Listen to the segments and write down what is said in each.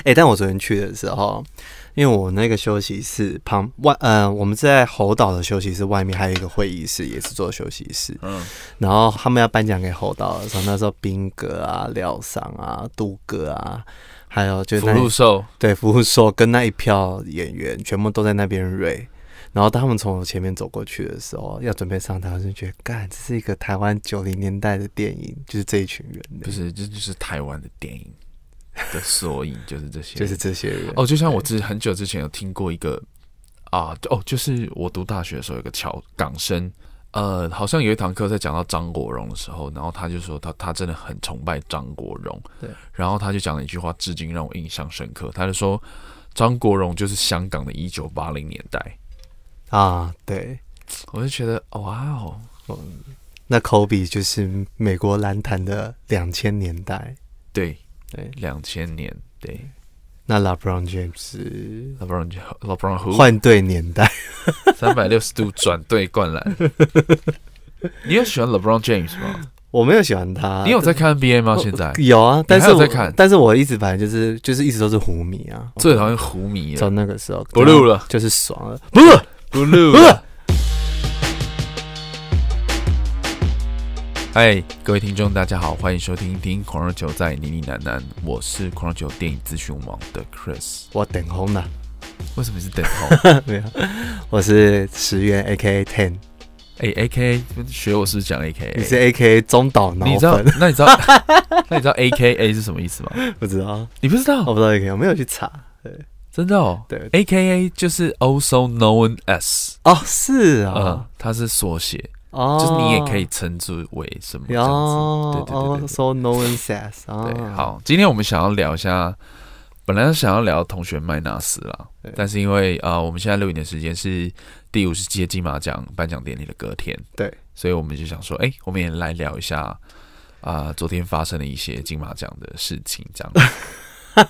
哎、欸，但我昨天去的时候，因为我那个休息室旁外，呃，我们在猴岛的休息室外面还有一个会议室，也是做休息室。嗯，然后他们要颁奖给猴岛的时候，那时候宾哥啊、廖桑啊、杜哥啊，还有就是福禄寿，对，福禄寿跟那一票演员全部都在那边瑞。然后当他们从我前面走过去的时候，要准备上台，我就觉得，干，这是一个台湾九零年代的电影，就是这一群人，不是，这就是台湾的电影的缩影，就是这些，就是这些人。哦，就像我之很久之前有听过一个啊，哦，就是我读大学的时候有个侨港生，呃，好像有一堂课在讲到张国荣的时候，然后他就说他他真的很崇拜张国荣，对，然后他就讲了一句话，至今让我印象深刻，他就说张国荣就是香港的一九八零年代。啊，对，我就觉得哇哦，那科比就是美国篮坛的两千年代，对对，两千年，对。那 LeBron James，LeBron LeBron 换队年代，三百六十度转队灌篮。你有喜欢 LeBron James 吗？我没有喜欢他。你有在看 NBA 吗？现在有啊，但是我在看，但是我一直反正就是就是一直都是湖迷啊，最讨厌湖迷了。从那个时候不录了，就是爽了，不录。不录了。嗨，各位听众，大家好，欢迎收听《听狂热球在呢呢喃喃》，我是狂热球电影资讯网的 Chris。我等红了，为什么是等红？没有，我是十元 AKA Ten。哎，AKA 学我是不是讲 AKA？你是 AKA 中岛脑？你知道？那你知道？那你知道 AKA 是什么意思吗？不知道，你不知道？我不知道 AKA，我没有去查。对。真的哦，对，A K A 就是 also known as 哦，是啊，嗯，它是缩写哦，就是你也可以称之为什么这样子，哦、对对对对，对，also known as，、哦、对，好，今天我们想要聊一下，本来想要聊同学麦纳斯啦，但是因为啊、呃，我们现在录影的时间是第五十届金马奖颁奖典礼的隔天，对，所以我们就想说，哎、欸，我们也来聊一下啊、呃，昨天发生的一些金马奖的事情，这样子。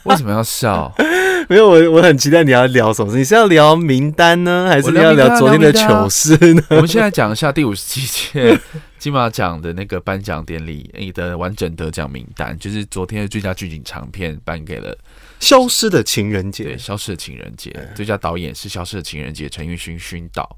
为什么要笑？没有，我我很期待你要聊什么事。你是要聊名单呢，还是你要聊昨天的糗事呢？我们现在讲一下第五十七届 金马奖的那个颁奖典礼，你的完整得奖名单，就是昨天的最佳剧情长片颁给了《消失的情人节》。对，《消失的情人节》最佳导演是《消失的情人节》陈玉勋勋导，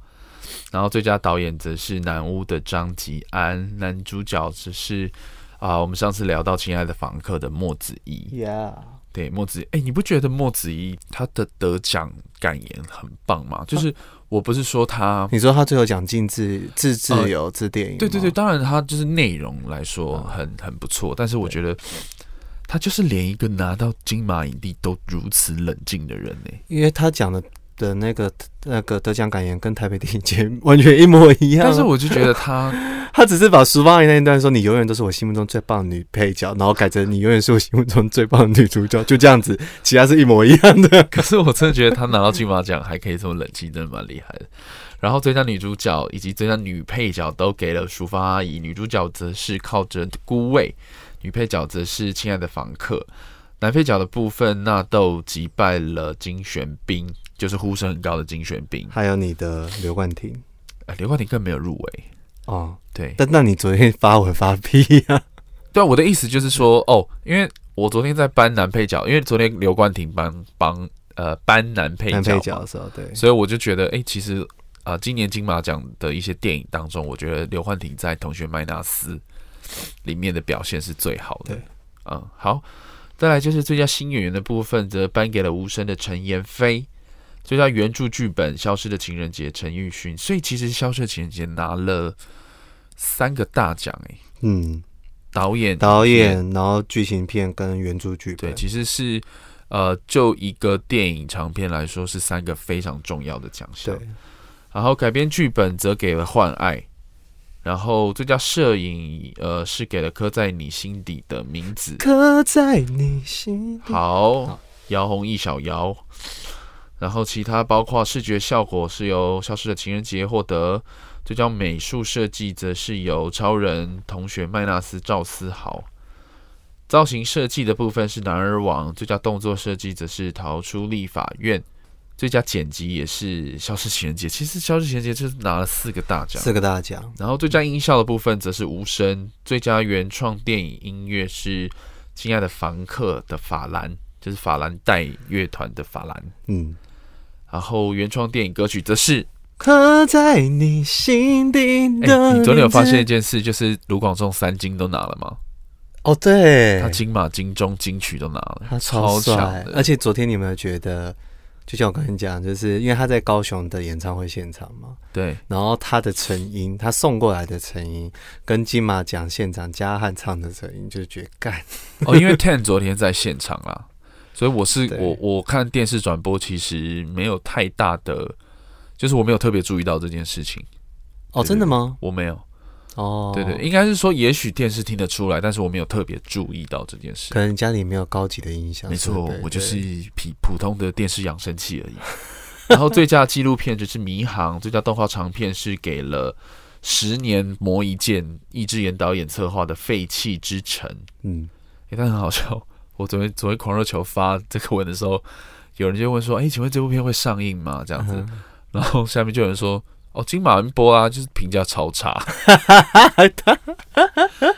然后最佳导演则是南屋的张吉安，男主角则是啊、呃，我们上次聊到《亲爱的房客》的莫子仪。Yeah. 对莫子仪，哎，你不觉得莫子仪他的得奖感言很棒吗？就是我不是说他，你说他最后讲进自自自由自电影，对对对，当然他就是内容来说很很不错，但是我觉得他就是连一个拿到金马影帝都如此冷静的人呢，因为他讲的。的那个那个得奖感言跟台北电影节完全一模一样，但是我就觉得他 他只是把淑芳阿姨那一段说，你永远都是我心目中最棒的女配角，然后改成你永远是我心目中最棒的女主角，就这样子，其他是一模一样的。可是我真的觉得他拿到金马奖还可以这么冷静，真的蛮厉害的。然后最佳女主角以及最佳女配角都给了淑芳阿姨，女主角则是靠着孤味，女配角则是亲爱的房客，男配角的部分纳豆击败了金玄彬。就是呼声很高的金玄彬，还有你的刘冠廷，呃，刘冠廷更没有入围哦。对，但那你昨天发文发屁呀？对啊，我的意思就是说，哦，因为我昨天在颁男配角，因为昨天刘冠廷帮帮呃颁男配角，男配角的时候，对，所以我就觉得，哎、欸，其实啊、呃，今年金马奖的一些电影当中，我觉得刘冠廷在《同学麦纳斯》里面的表现是最好的。嗯，好，再来就是最佳新演员的部分，则颁给了无声的陈妍霏。最佳原著剧本《消失的情人节》陈奕迅，所以其实《消失的情人节》拿了三个大奖哎，嗯，导演、导演，然后剧情片跟原著剧本，对，其实是呃，就一个电影长片来说，是三个非常重要的奖项。对，然后改编剧本则给了《换爱》，然后最佳摄影呃是给了《刻在你心底的名字》，刻在你心底。好，姚弘毅小姚。然后其他包括视觉效果是由《消失的情人节》获得，最佳美术设计则是由超人同学麦纳斯赵思豪，造型设计的部分是男儿王，最佳动作设计则是逃出立法院，最佳剪辑也是《消失情人节》。其实《消失情人节》就是拿了四个大奖，四个大奖。然后最佳音效的部分则是无声，最佳原创电影音乐是《亲爱的房客》的法兰。就是法兰带乐团的法兰。嗯，然后原创电影歌曲则是刻在你心底的、欸。你昨天有发现一件事，就是卢广仲三金都拿了吗？哦，对，他金马、金钟、金曲都拿了，他超强的。而且昨天你有没有觉得？就像我跟你讲，就是因为他在高雄的演唱会现场嘛，对，然后他的成音，他送过来的成音，跟金马奖现场嘉汉唱的成音，就是觉得干哦，因为 Ten 昨天在现场啦，所以我是我我看电视转播，其实没有太大的，就是我没有特别注意到这件事情。哦，真的吗？我没有。哦，对对，应该是说，也许电视听得出来，但是我没有特别注意到这件事。可能家里没有高级的音响。没错，我就是普普通的电视扬声器而已。然后最佳纪录片就是《迷航》，最佳动画长片是给了《十年磨一剑》，易智言导演策划的《废弃之城》。嗯，哎，但很好笑。我昨天昨天狂热球发这个文的时候，有人就问说：“哎，请问这部片会上映吗？”这样子，然后下面就有人说。哦，金马播啊，就是评价超差。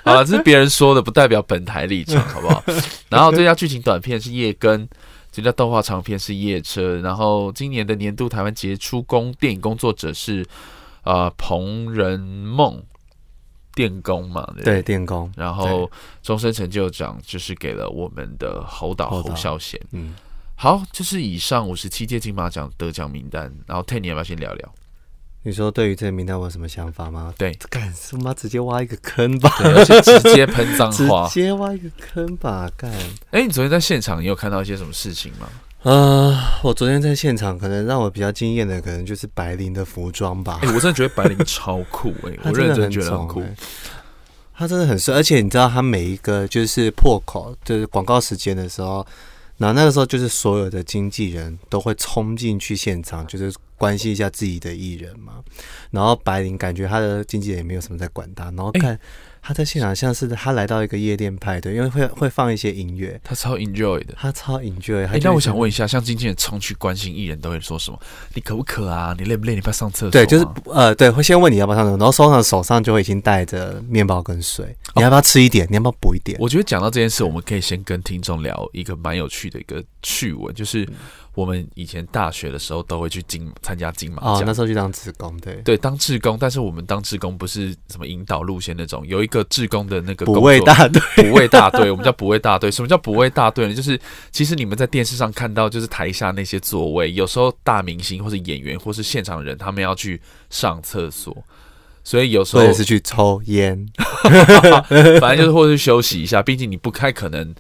好了，这是别人说的，不代表本台立场，好不好？然后最佳剧情短片是《夜更》，最佳动画长片是《夜车》。然后今年的年度台湾杰出工电影工作者是呃彭仁梦，电工嘛，对，对电工。然后终身成就奖就是给了我们的侯导侯孝贤。嗯，好，就是以上五十七届金马奖得奖名单。然后 Ten，你要不要先聊聊？你说对于这个名单我有什么想法吗？对，干什么？直接挖一个坑吧，而且直接喷脏话，直接挖一个坑吧，干！哎、欸，你昨天在现场，你有看到一些什么事情吗？啊、呃，我昨天在现场，可能让我比较惊艳的，可能就是白灵的服装吧。哎、欸，我真的觉得白灵超酷、欸，哎，我认真觉得很酷，他真的很帅，而且你知道，他每一个就是破口，就是广告时间的时候。那那个时候，就是所有的经纪人都会冲进去现场，就是关心一下自己的艺人嘛。然后白灵感觉他的经纪人也没有什么在管他，然后看。欸他在现场像是他来到一个夜店派对，因为会会放一些音乐，他超 enjoy 的，他超 enjoy。哎，那我想问一下，像经纪人冲去关心艺人都会说什么？你渴不渴啊？你累不累？你不要上厕所？对，就是呃，对，会先问你要不要上厕所，然后手上手上就会已经带着面包跟水，你要不要吃一点？哦、你要不要补一点？我觉得讲到这件事，我们可以先跟听众聊一个蛮有趣的一个趣闻，就是。嗯我们以前大学的时候都会去金参加金马奖，哦，那时候去当志工，对对，当志工。但是我们当志工不是什么引导路线那种，有一个志工的那个补位大队，补位大队，我们叫补位大队。什么叫补位大队呢？就是其实你们在电视上看到，就是台下那些座位，有时候大明星或是演员或是现场人，他们要去上厕所，所以有时候也是去抽烟，反正就是或是休息一下。毕竟你不太可能。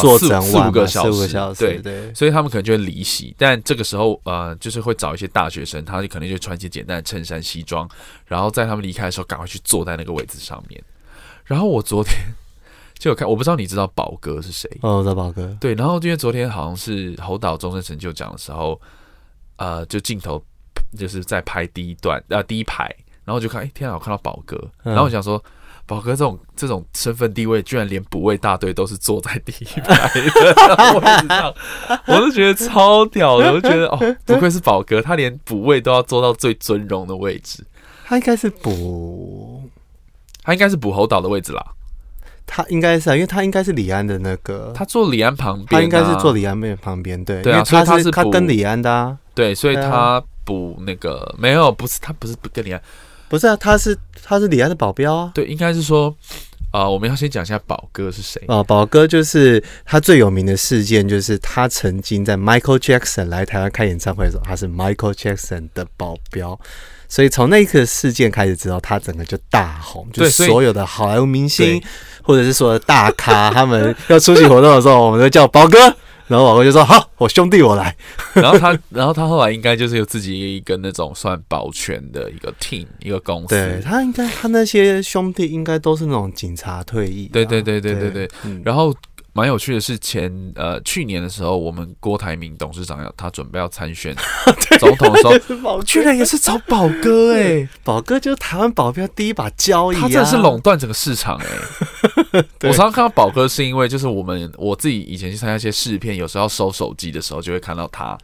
做四四五个小时，个小时对对，所以他们可能就会离席。但这个时候，呃，就是会找一些大学生，他就可能就穿一些简单的衬衫、西装，然后在他们离开的时候，赶快去坐在那个位置上面。然后我昨天 就有看，我不知道你知道宝哥是谁？哦，我知道宝哥。对，然后因为昨天好像是侯导终身成就奖的时候，呃，就镜头就是在拍第一段，呃，第一排，然后就看，哎，天啊，我看到宝哥，然后我想说。嗯宝哥这种这种身份地位，居然连补位大队都是坐在第一排的位置上，我都觉得超屌的。我就觉得哦，不愧是宝哥，他连补位都要坐到最尊荣的位置。他应该是补，他应该是补侯导的位置啦。他应该是啊，因为他应该是李安的那个，他坐李安旁边，啊，他应该是坐李安妹旁边。对，对啊，因为他是他，他跟李安的啊。对，所以他补那个没有，不是他不是不跟李安。不是啊，他是他是李安的保镖啊。对，应该是说，啊、呃，我们要先讲一下宝哥是谁啊？宝哥就是他最有名的事件，就是他曾经在 Michael Jackson 来台湾开演唱会的时候，他是 Michael Jackson 的保镖，所以从那一刻事件开始之后，他整个就大红，就是所有的好莱坞明星或者是所有大咖，他们要出席活动的时候，我们都叫宝哥。然后老哥就说：“好，我兄弟我来。”然后他，然后他后来应该就是有自己一个那种算保全的一个 team，一个公司。对，他应该，他那些兄弟应该都是那种警察退役。对对对对对对。嗯、然后。蛮有趣的是前，前呃去年的时候，我们郭台铭董事长要他准备要参选 总统的时候，居然也是找宝哥哎、欸，宝哥就是台湾保镖第一把交椅、啊，他真的是垄断整个市场哎、欸。我常常看到宝哥，是因为就是我们我自己以前去参加一些试片，有时候要收手机的时候，就会看到他。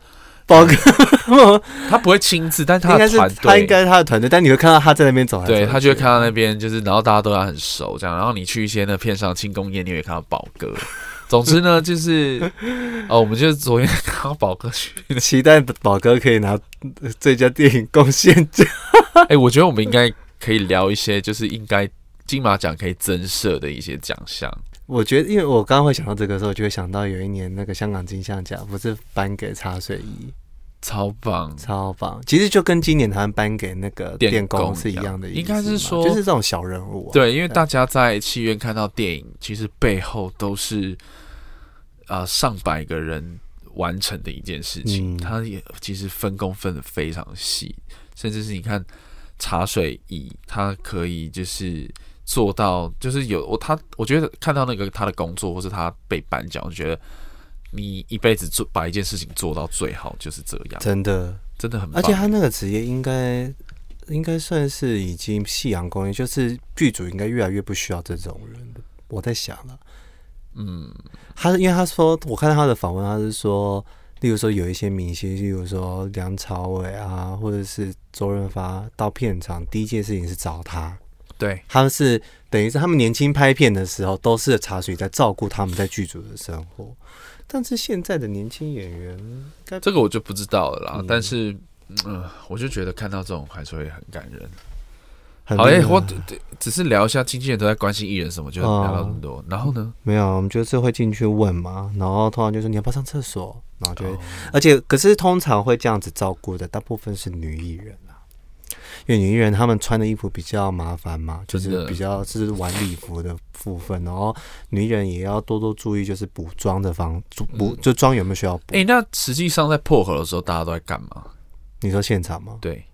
宝哥，他不会亲自，但他的团队，他应该是他的团队，但你会看到他在那边走，对，他就会看到那边，就是然后大家都要很熟这样，然后你去一些那片上庆功宴，你会看到宝哥，总之呢，就是哦，我们就是昨天看到宝哥去，期待宝哥可以拿最佳电影贡献奖。哎、欸，我觉得我们应该可以聊一些，就是应该金马奖可以增设的一些奖项。我觉得，因为我刚刚会想到这个时候，就会想到有一年那个香港金像奖不是颁给茶水仪。超棒，超棒！其实就跟今年他们颁给那个电工是一样的，应该是说就是这种小人物、啊。对，因为大家在戏院看到电影，其实背后都是啊、呃、上百个人完成的一件事情。嗯、他也其实分工分的非常细，甚至是你看茶水椅，他可以就是做到，就是有我他，我觉得看到那个他的工作，或是他被颁奖，我觉得。你一辈子做把一件事情做到最好就是这样，真的真的很棒。而且他那个职业应该应该算是已经夕阳工业，就是剧组应该越来越不需要这种人。我在想了，嗯，他因为他说，我看到他的访问，他是说，例如说有一些明星，例如说梁朝伟啊，或者是周润发到片场第一件事情是找他，对，他们是等于是他们年轻拍片的时候，都是茶水在照顾他们在剧组的生活。但是现在的年轻演员，这个我就不知道了啦。嗯、但是，嗯，我就觉得看到这种还是会很感人。好，哎、欸，我只是聊一下，经纪人都在关心艺人什么，就聊到这么多。哦、然后呢？没有，我们就是会进去问嘛。然后通常就说你要不要上厕所，然后就，哦、而且可是通常会这样子照顾的，大部分是女艺人。因为女艺人她们穿的衣服比较麻烦嘛，就是比较是晚礼服的部分，然后女艺人也要多多注意，就是补妆的方补，就妆有没有需要补？哎、欸，那实际上在破合的时候，大家都在干嘛？你说现场吗？对。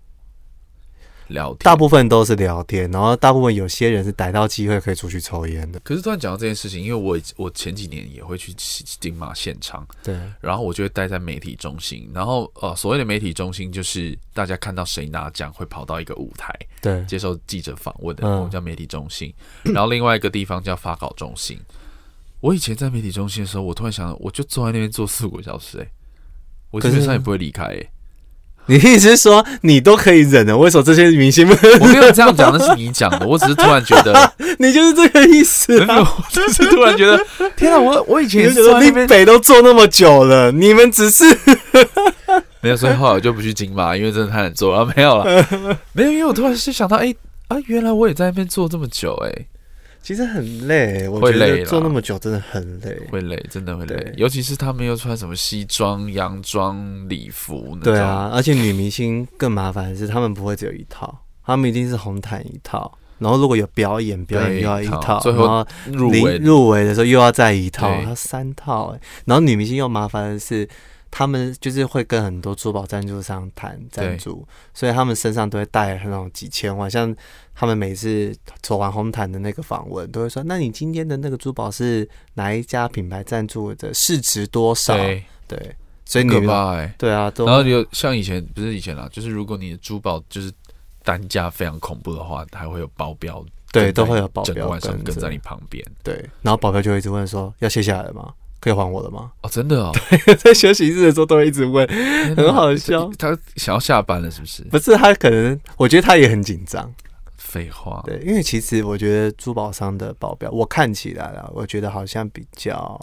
聊天，大部分都是聊天，然后大部分有些人是逮到机会可以出去抽烟的。可是突然讲到这件事情，因为我我前几年也会去金马现场，对，然后我就会待在媒体中心，然后呃，所谓的媒体中心就是大家看到谁拿奖会跑到一个舞台，对，接受记者访问的，我们叫媒体中心。嗯、然后另外一个地方叫发稿中心。我以前在媒体中心的时候，我突然想到，我就坐在那边坐四五个小时，哎，我基本上也不会离开，哎。你意思是说你都可以忍了？为什么这些明星们？我没有这样讲，那是你讲的。我只是突然觉得，你就是这个意思啊！我只是突然觉得，天啊！我我以前觉得林北都做那么久了，你们只是 没有，所以后来我就不去金马，因为真的太难做了。没有了，没有，因为我突然是想到，哎啊，原来我也在那边做这么久，哎。其实很累，我觉得做那么久真的很累，会累，真的会累。尤其是他们又穿什么西装、洋装、礼服，对啊。而且女明星更麻烦的是，他们不会只有一套，他们一定是红毯一套。然后如果有表演，表演又要一套，最后入围入围的时候又要再一套，他三套哎。然后女明星又麻烦的是。他们就是会跟很多珠宝赞助商谈赞助，所以他们身上都会带那种几千万。像他们每次走完红毯的那个访问，都会说：“那你今天的那个珠宝是哪一家品牌赞助的？市值多少？”对，对，所以你们、欸、对啊，都然后有像以前不是以前啦，就是如果你的珠宝就是单价非常恐怖的话，还会有保镖，对，都会有保镖整个晚上跟在你旁边。对，然后保镖就会一直问说：“要卸下来吗？”可以还我的吗？哦，真的哦，对，在休息日的时候都会一直问，很好笑。他想要下班了，是不是？不是，他可能，我觉得他也很紧张。废话，对，因为其实我觉得珠宝商的保镖，我看起来了，我觉得好像比较，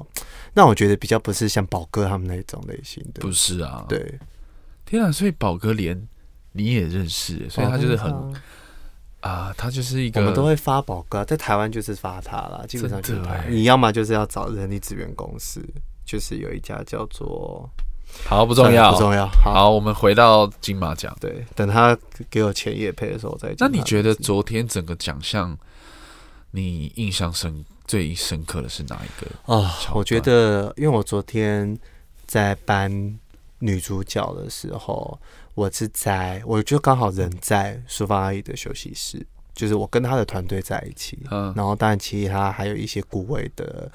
那我觉得比较不是像宝哥他们那种类型的，不是啊？对，天啊，所以宝哥连你也认识，所以他就是很。啊，他就是一个，我们都会发宝哥，在台湾就是发他啦，基本上就是他。你要么就是要找人力资源公司，就是有一家叫做，好不重要，不重要。好，好，我们回到金马奖，对，等他给我钱也配的时候再讲。那你觉得昨天整个奖项，你印象深最深刻的是哪一个啊？我觉得，因为我昨天在颁女主角的时候。我是在，我就刚好人在淑芳阿姨的休息室，就是我跟她的团队在一起，嗯，然后当然其他还有一些顾位的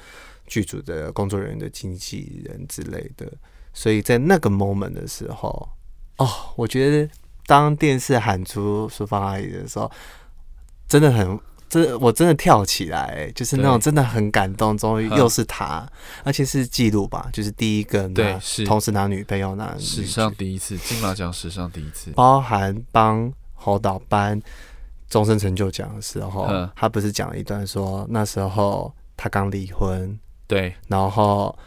剧组的工作人员的经纪人之类的，所以在那个 moment 的时候，哦，我觉得当电视喊出淑芳阿姨的时候，真的很。这我真的跳起来，就是那种真的很感动。终于又是他，而且是记录吧，就是第一个对，是。同时拿女配又拿史上第一次金马奖史上第一次，包含帮侯导颁终身成就奖的时候，他不是讲了一段说那时候他刚离婚，对，然后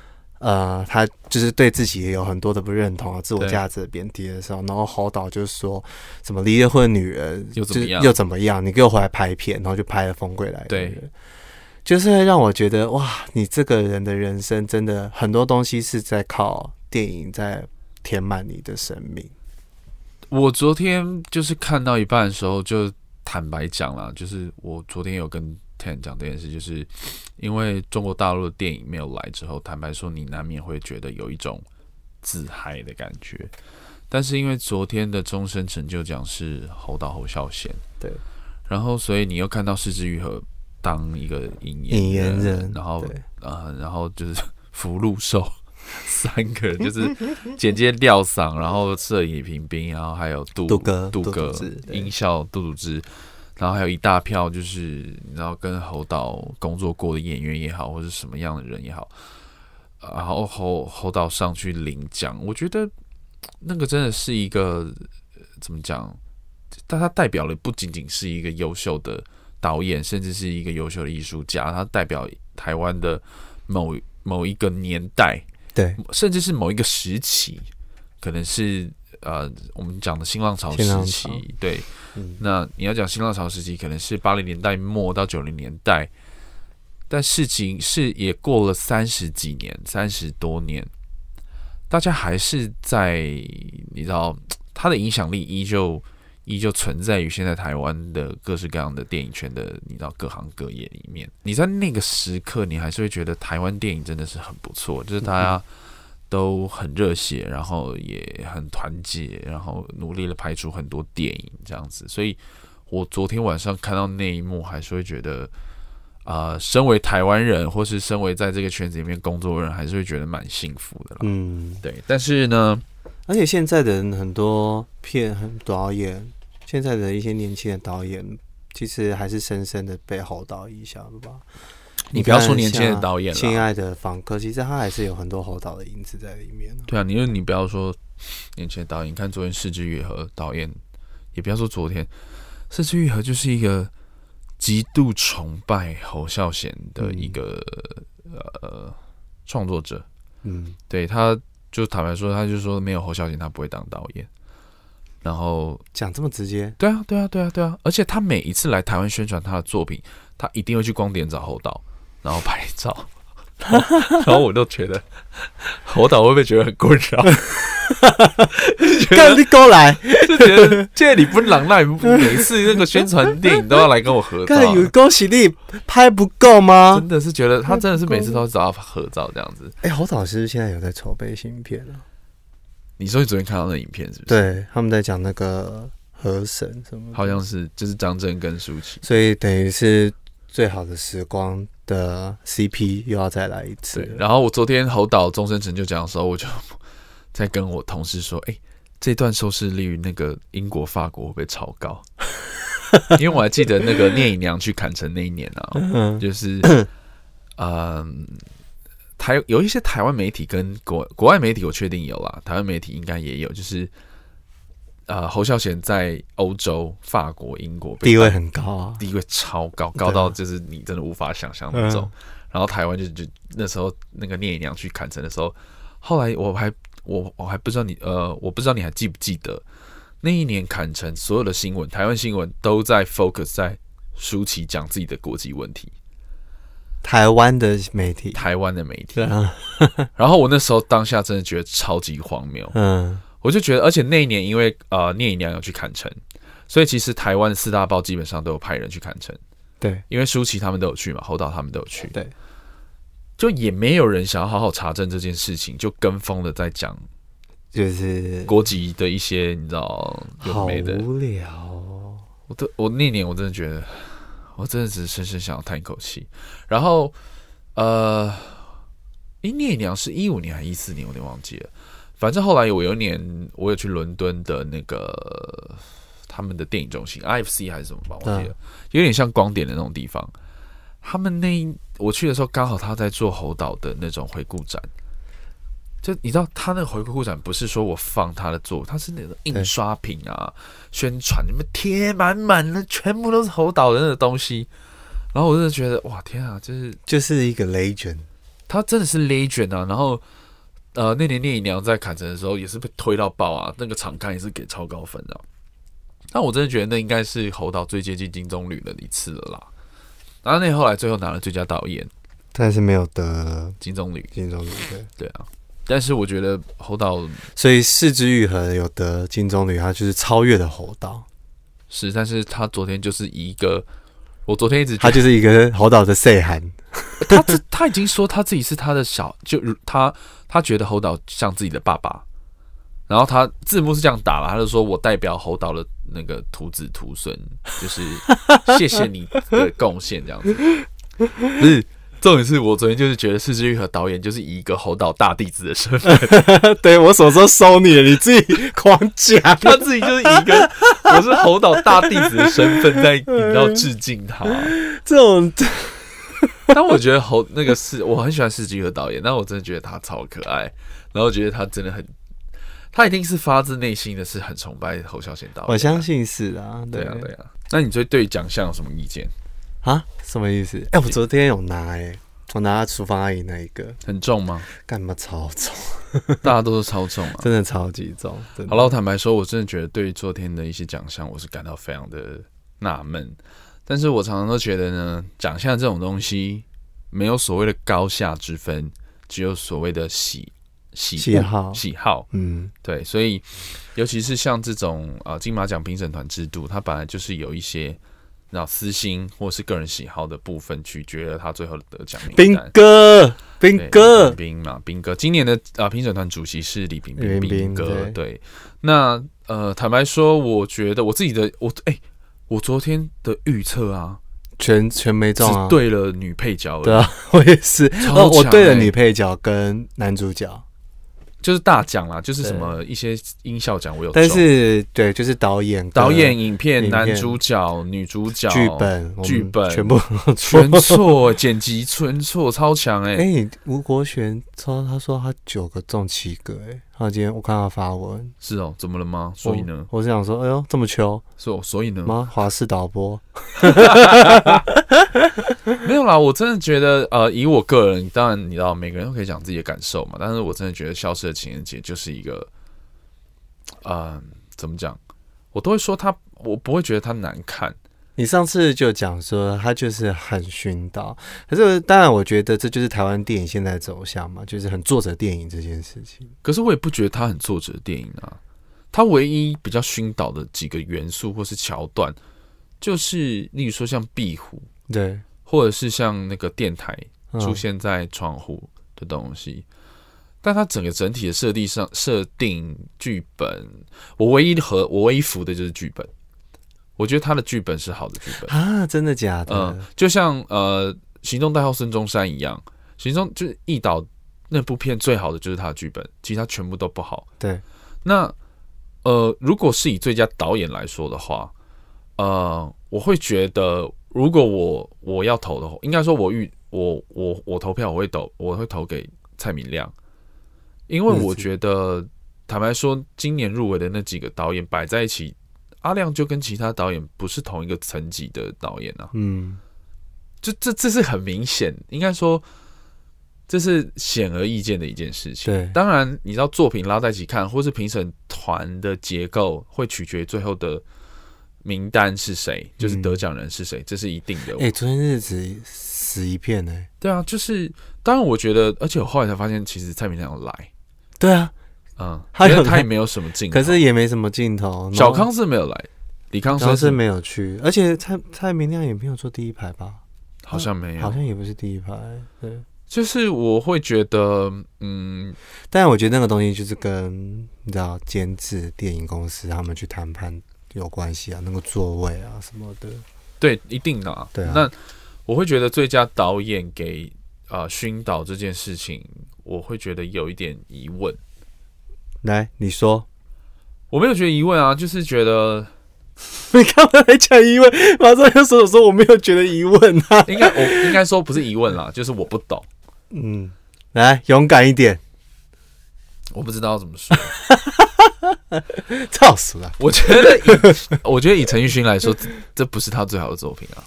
呃，他就是对自己也有很多的不认同啊，自我价值贬低的时候，然后侯导就说什么离了婚女人又怎么样？又怎么样？你给我回来拍片，然后就拍了《风归来》。对，就是让我觉得哇，你这个人的人生真的很多东西是在靠电影在填满你的生命。我昨天就是看到一半的时候，就坦白讲了，就是我昨天有跟 Ten 讲这件事，就是因为中国大陆的电影没有来之后，坦白说，你难免会觉得有一种自嗨的感觉。但是因为昨天的终身成就奖是侯导侯孝贤，对，然后所以你又看到是枝裕和当一个引引言人，然后呃，然后就是 福禄寿。三个人就是简介廖嗓，然后摄影平兵，然后还有杜杜哥、杜哥音效杜笃之，然后还有一大票就是你知道跟侯导工作过的演员也好，或者什么样的人也好，然后侯侯导上去领奖，我觉得那个真的是一个怎么讲？但他代表了不仅仅是一个优秀的导演，甚至是一个优秀的艺术家，他代表台湾的某某一个年代。对，甚至是某一个时期，可能是呃，我们讲的新浪潮时期。对，嗯、那你要讲新浪潮时期，可能是八零年代末到九零年代，但事情是也过了三十几年，三十多年，大家还是在你知道，它的影响力依旧。依旧存在于现在台湾的各式各样的电影圈的，你知道各行各业里面。你在那个时刻，你还是会觉得台湾电影真的是很不错，就是大家都很热血，然后也很团结，然后努力的拍出很多电影这样子。所以我昨天晚上看到那一幕，还是会觉得，啊、呃，身为台湾人，或是身为在这个圈子里面工作的人，还是会觉得蛮幸福的啦。嗯，对。但是呢。而且现在的人很多片很导演，现在的一些年轻的导演，其实还是深深的被侯导影响了吧？你不要说年轻的导演了，亲爱的房客，其实他还是有很多侯导的影子在里面。对啊，因为你不要说年轻的导演，你看昨天是枝裕和导演，也不要说昨天，是枝裕和就是一个极度崇拜侯孝贤的一个、嗯、呃创作者。嗯，对他。就坦白说，他就说没有侯孝贤，他不会当导演。然后讲这么直接？对啊，对啊，对啊，对啊！而且他每一次来台湾宣传他的作品，他一定会去光点找侯导，然后拍照。然后，然后我就觉得侯导会不会觉得很困扰？看你过来，就觉得这里不冷，那每次那个宣传电影都要来跟我合照。有恭喜你拍不够吗？真的是觉得他真的是每次都找他合照这样子。哎、欸，侯导是现在有在筹备新片啊？你说你昨天看到那影片是不是？对，他们在讲那个河神什么？好像是，就是张震跟舒淇，所以等于是最好的时光的 CP 又要再来一次。然后我昨天侯导终身成就奖的时候，我就。在跟我同事说：“哎、欸，这段收视率那个英国、法国会不会超高？因为我还记得那个聂隐娘去砍城那一年啊，就是，嗯，台有一些台湾媒体跟国国外媒体，我确定有啦，台湾媒体应该也有，就是，呃，侯孝贤在欧洲、法国、英国地位很高啊，地位超高，高到就是你真的无法想象那种。然后台湾就就那时候那个聂隐娘去砍城的时候，后来我还。”我我还不知道你呃，我不知道你还记不记得那一年砍城所有的新闻，台湾新闻都在 focus 在舒淇讲自己的国际问题。台湾的媒体，台湾的媒体。然后我那时候当下真的觉得超级荒谬。嗯，我就觉得，而且那一年因为呃聂隐娘有去砍城，所以其实台湾四大报基本上都有派人去砍城。对，因为舒淇他们都有去嘛，侯导他们都有去。对。就也没有人想要好好查证这件事情，就跟风的在讲，就是国籍的一些你知道有没无聊哦。我都我那年我真的觉得，我真的只是深深想要叹一口气。然后呃，诶，聂隐娘是一五年还是一四年，我有点忘记了。反正后来我有一年我有去伦敦的那个他们的电影中心，IFC 还是什么吧，我记了，有点像光点的那种地方。他们那我去的时候，刚好他在做侯导的那种回顾展。就你知道，他那个回顾展不是说我放他的作，他是那种印刷品啊、宣传，你们贴满满的，全部都是侯导的那个东西。然后我真的觉得，哇，天啊，就是就是一个 legend，他真的是 legend 啊。然后呃，那年聂姨娘在坎城的时候也是被推到爆啊，那个场刊也是给超高分的、啊。但我真的觉得那应该是侯导最接近金棕榈的一次了啦。然后那后来最后拿了最佳导演，但是没有得金棕榈。金棕榈对对啊，但是我觉得侯导，所以四肢愈合有得金棕榈，他就是超越了侯导。是，但是他昨天就是一个，我昨天一直他就是一个猴岛的细汉，他这 他已经说他自己是他的小，就他他觉得猴岛像自己的爸爸。然后他字幕是这样打了，他就说我代表猴岛的那个徒子徒孙，就是谢谢你的贡献，这样子。不是，重点是我昨天就是觉得四之玉和导演就是以一个猴岛大弟子的身份，对我什么时候收你了？你自己狂讲，他自己就是以一个我是猴岛大弟子的身份在你要致敬他。这种，但我觉得猴那个是我很喜欢四季和导演，但我真的觉得他超可爱，然后我觉得他真的很。他一定是发自内心的是很崇拜侯孝贤导演，我相信是啊，对啊，对啊。那你最对奖项有什么意见啊？什么意思？哎、欸，我昨天有拿哎、欸，我拿厨房阿姨那一个，很重吗？干嘛超重？大家都是超重啊，真的超级重。好了，我坦白说，我真的觉得对于昨天的一些奖项，我是感到非常的纳闷。但是我常常都觉得呢，奖项这种东西没有所谓的高下之分，只有所谓的喜。喜喜好，喜好，嗯，对，所以尤其是像这种呃金马奖评审团制度，它本来就是有一些那私心或是个人喜好的部分，取决了他最后的得奖名单。彬哥，兵哥，兵嘛，兵哥，今年的啊评审团主席是李冰冰，兵哥，对，对。那呃，坦白说，我觉得我自己的我哎、欸，我昨天的预测啊，全全没中啊，对了女配角，对啊，我也是，欸、哦，我对了女配角跟男主角。就是大奖啦，就是什么一些音效奖我有，但是对，就是导演、导演、影片、男主角、女主角、剧本、剧本。全部全错，剪辑全错，超强哎！哎，吴国权超他说他九个中七个哎，他今天我看他发文，是哦，怎么了吗？所以呢，我是想说，哎呦，这么糗，说所以呢吗？华视导播。没有啦，我真的觉得，呃，以我个人，当然你知道，每个人都可以讲自己的感受嘛。但是我真的觉得《消失的情人节》就是一个，呃，怎么讲，我都会说他，我不会觉得他难看。你上次就讲说他就是很熏导，可是当然，我觉得这就是台湾电影现在的走向嘛，就是很作者电影这件事情。可是我也不觉得他很作者电影啊，他唯一比较熏导的几个元素或是桥段，就是例如说像壁虎，对。或者是像那个电台出现在窗户的东西，嗯、但它整个整体的设定上设定剧本，我唯一和我唯一服的就是剧本，我觉得他的剧本是好的剧本啊，真的假的？嗯，就像呃《行动代号孙中山》一样，《行动》就是易导那部片最好的就是他的剧本，其他全部都不好。对，那呃，如果是以最佳导演来说的话，呃，我会觉得。如果我我要投的话，应该说我预我我我投票我会投我会投给蔡明亮，因为我觉得坦白说，今年入围的那几个导演摆在一起，阿亮就跟其他导演不是同一个层级的导演啊。嗯，这这这是很明显，应该说这是显而易见的一件事情。对，当然你知道作品拉在一起看，或是评审团的结构会取决于最后的。名单是谁？就是得奖人是谁？嗯、这是一定的。哎、欸，昨天日子死一片呢、欸。对啊，就是当然，我觉得，而且我后来才发现，其实蔡明亮有来。对啊，嗯，他有他也没有什么镜头，可是也没什么镜头。小康是没有来，李康生是没有去，而且蔡蔡明亮也没有坐第一排吧？好像没有，好像也不是第一排。对，就是我会觉得，嗯，但我觉得那个东西就是跟你知道监制电影公司他们去谈判。有关系啊，那个座位啊什么的，对，一定的啊。对啊，那我会觉得最佳导演给啊熏导这件事情，我会觉得有一点疑问。来，你说，我没有觉得疑问啊，就是觉得 你干嘛还讲疑问？马上又说说我没有觉得疑问啊。应该我应该说不是疑问啦，就是我不懂。嗯，来勇敢一点，我不知道怎么说。操死了！我觉得以，我觉得以陈奕迅来说，这不是他最好的作品啊。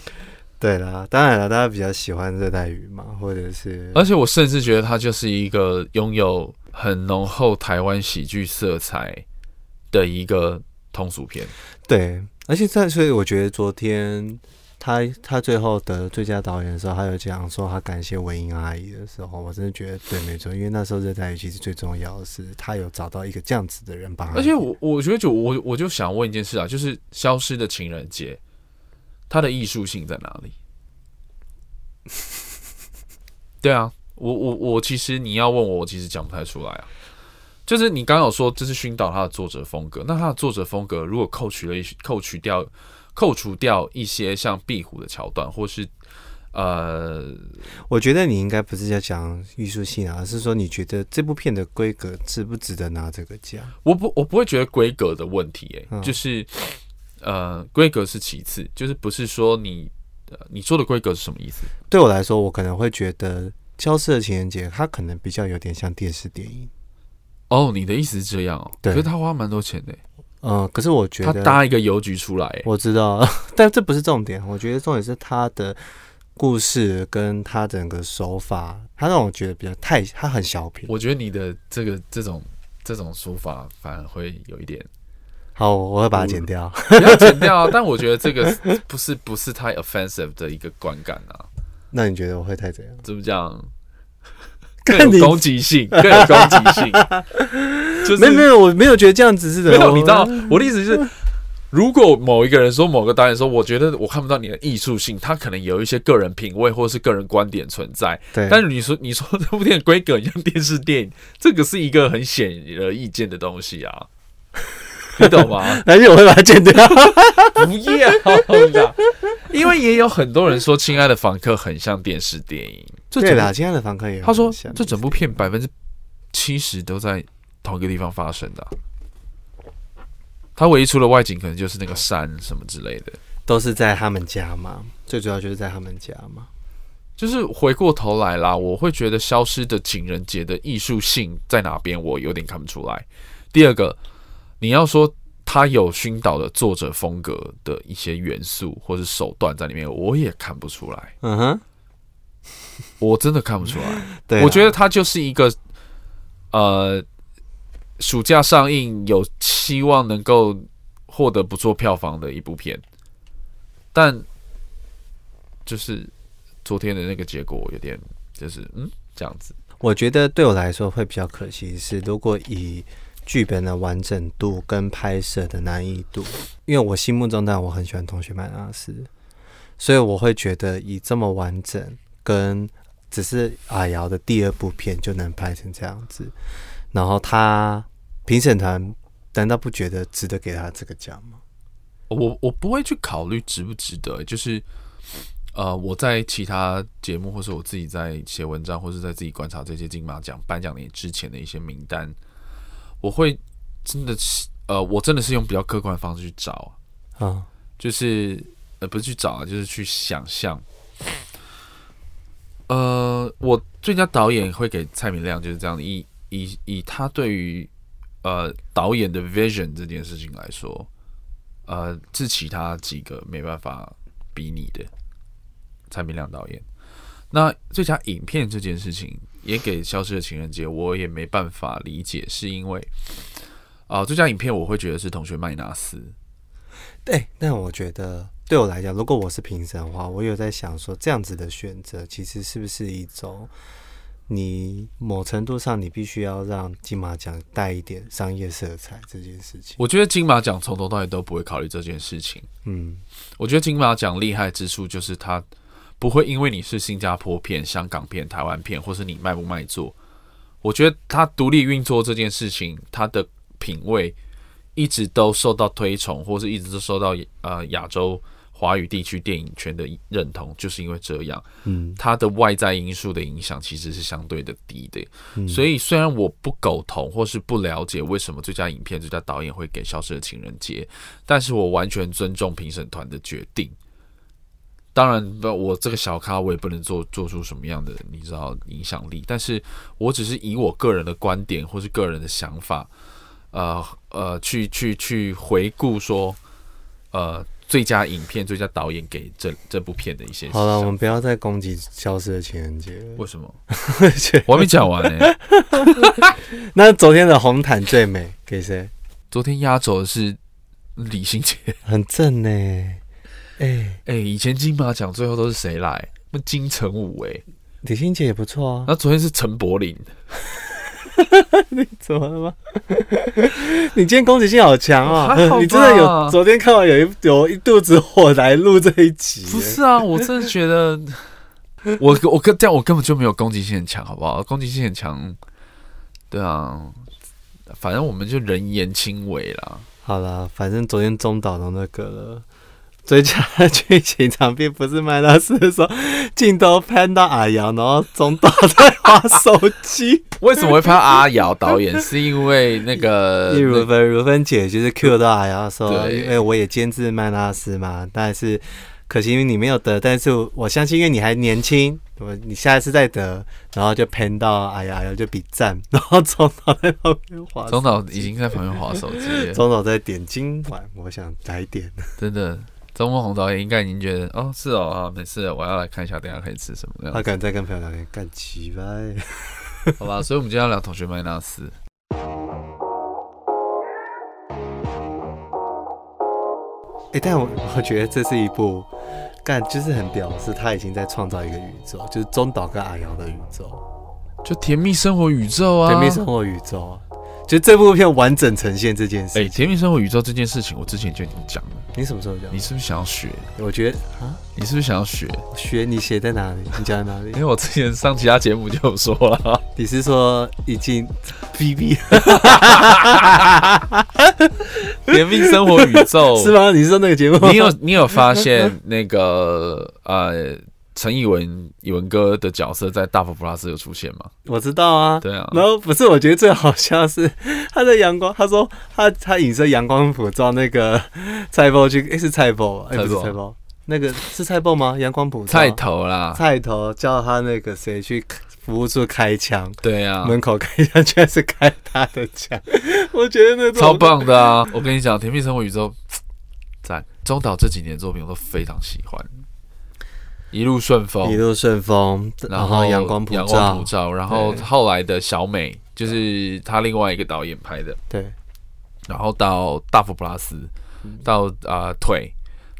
对啦，当然了，大家比较喜欢热带鱼嘛，或者是，而且我甚至觉得他就是一个拥有很浓厚台湾喜剧色彩的一个通俗片。对，而且在所以我觉得昨天。他他最后得最佳导演的时候，他有讲说他感谢文英阿姨的时候，我真的觉得对，没错，因为那时候热带雨其实最重要的是他有找到一个这样子的人帮。而且我我觉得就我我就想问一件事啊，就是《消失的情人节》，它的艺术性在哪里？对啊，我我我其实你要问我，我其实讲不太出来啊。就是你刚刚有说这是熏导他的作者风格，那他的作者风格如果扣取了一扣取掉。扣除掉一些像壁虎的桥段，或是呃，我觉得你应该不是在讲艺术性啊，而是说你觉得这部片的规格值不值得拿这个奖？我不，我不会觉得规格的问题、欸，哎、嗯，就是呃，规格是其次，就是不是说你呃，你说的规格是什么意思？对我来说，我可能会觉得《消失的情人节》它可能比较有点像电视电影。哦，你的意思是这样哦？对，可是他花蛮多钱的、欸。嗯，可是我觉得他搭一个邮局出来，我知道，但这不是重点。我觉得重点是他的故事跟他整个手法，他让我觉得比较太，他很小品。我觉得你的这个这种这种说法反而会有一点。好，我会把它剪掉，不要剪掉。但我觉得这个不是不是太 offensive 的一个观感啊。那你觉得我会太怎样？怎么讲？更有攻击性，更有攻击性。就是、没有没有，我没有觉得这样子是的。没有，你知道我的意思是，如果某一个人说某个导演说，我觉得我看不到你的艺术性，他可能有一些个人品味或是个人观点存在。对。但是你说你说这部电影规格像电视电影，这个是一个很显而易见的东西啊，你懂吗？而且我会把它剪掉。不要，因为也有很多人说《亲爱的房客》很像电视电影。对啦，《亲爱的房客》也他说这整部片百分之七十都在同一个地方发生的、啊。他唯一出了外景，可能就是那个山什么之类的，都是在他们家嘛。最主要就是在他们家嘛。就是回过头来啦，我会觉得《消失的情人节》的艺术性在哪边，我有点看不出来。第二个，你要说他有熏导的作者风格的一些元素或是手段在里面，我也看不出来。嗯哼。我真的看不出来，对啊，我觉得他就是一个，呃，暑假上映有希望能够获得不错票房的一部片，但就是昨天的那个结果有点就是嗯这样子。我觉得对我来说会比较可惜是，如果以剧本的完整度跟拍摄的难易度，因为我心目中当然我很喜欢《同学麦娜丝》，所以我会觉得以这么完整。跟只是阿瑶的第二部片就能拍成这样子，然后他评审团难道不觉得值得给他这个奖吗？我我不会去考虑值不值得，就是呃，我在其他节目或是我自己在写文章或是在自己观察这些金马奖颁奖礼之前的一些名单，我会真的是呃，我真的是用比较客观的方式去找啊，就是呃，不是去找啊，就是去想象。呃，我最佳导演会给蔡明亮，就是这样的。以以以他对于呃导演的 vision 这件事情来说，呃，是其他几个没办法比拟的。蔡明亮导演，那最佳影片这件事情也给《消失的情人节》，我也没办法理解，是因为啊、呃，最佳影片我会觉得是《同学麦纳斯》。对，但我觉得。对我来讲，如果我是评审的话，我有在想说，这样子的选择其实是不是一种你某程度上你必须要让金马奖带一点商业色彩这件事情？我觉得金马奖从头到尾都不会考虑这件事情。嗯，我觉得金马奖厉害之处就是它不会因为你是新加坡片、香港片、台湾片，或是你卖不卖座，我觉得他独立运作这件事情，他的品味一直都受到推崇，或是一直都受到呃亚洲。华语地区电影圈的认同，就是因为这样，嗯，它的外在因素的影响其实是相对的低的，嗯，所以虽然我不苟同或是不了解为什么最佳影片、最佳导演会给《消失的情人节》，但是我完全尊重评审团的决定。当然，不，我这个小咖我也不能做做出什么样的你知道影响力，但是我只是以我个人的观点或是个人的想法，呃呃，去去去回顾说，呃。最佳影片、最佳导演给这这部片的一些。好了，我们不要再攻击《消失的情人节》。为什么？我还没讲完呢、欸。那昨天的红毯最美给谁？昨天压轴的是李心洁，很正呢、欸。哎、欸、哎、欸，以前金马奖最后都是谁来？那金城武哎、欸，李心洁也不错啊。那昨天是陈柏霖。你怎么了吗？你今天攻击性好强啊！你真的有昨天看完有一有一肚子火来录这一集？不是啊，我真的觉得 我我跟这样我根本就没有攻击性很强，好不好？攻击性很强，对啊，反正我们就人言轻微啦。好了，反正昨天中岛的那个了。最佳剧情长片不是麦拉斯的时候，镜头拍到阿瑶，然后中岛在划手机。为什么会拍阿瑶导演？是因为那个如芬如芬姐就是 cue 到阿瑶说，因为我也监制麦拉斯嘛，但是可惜因为你没有得，但是我相信因为你还年轻，我你下一次再得，然后就拍到阿瑶，阿瑶就比赞，然后中岛在旁边划，中岛已经在旁边划手机，中岛在点今晚我想来点，真的。钟孟宏导演应该已经觉得哦，是哦啊，没事，我要来看一下，等下可以吃什么。他可能在跟朋友聊天，干奇葩。好吧，所以我们今天要聊《同学麦娜丝》。哎、欸，但我我觉得这是一部干，就是很屌，是他已经在创造一个宇宙，就是中岛跟阿瑶的宇宙，就甜蜜生活宇宙啊，甜蜜生活宇宙。就这部片完整呈现这件事，哎、欸，甜蜜生活宇宙这件事情，我之前就已经讲了。你什么时候讲？你是不是想要学？我觉得啊，你是不是想要学？学你写在哪里？你讲在哪里？因为我之前上其他节目就有说了。你是说已经 B B？甜蜜生活宇宙是吗？你是说那个节目？你有你有发现那个呃？陈以文，以文哥的角色在《大佛普拉斯》有出现吗？我知道啊，对啊。然后不是，我觉得最好笑是他在阳光，他说他他影射阳光普照那个菜包去，诶、欸，是菜包，哎、欸，不是菜包，那个是菜包吗？阳光普照菜头啦，菜头叫他那个谁去服务处开枪，对啊，门口开枪，居然是开他的枪，我觉得那超棒的啊！我跟你讲，《甜蜜生活宇宙》在中岛这几年作品我都非常喜欢。一路顺风，一路顺风，然后阳光普照，阳光普照，然后后来的小美就是他另外一个导演拍的，对，然后到大佛普拉斯，到啊、呃、腿，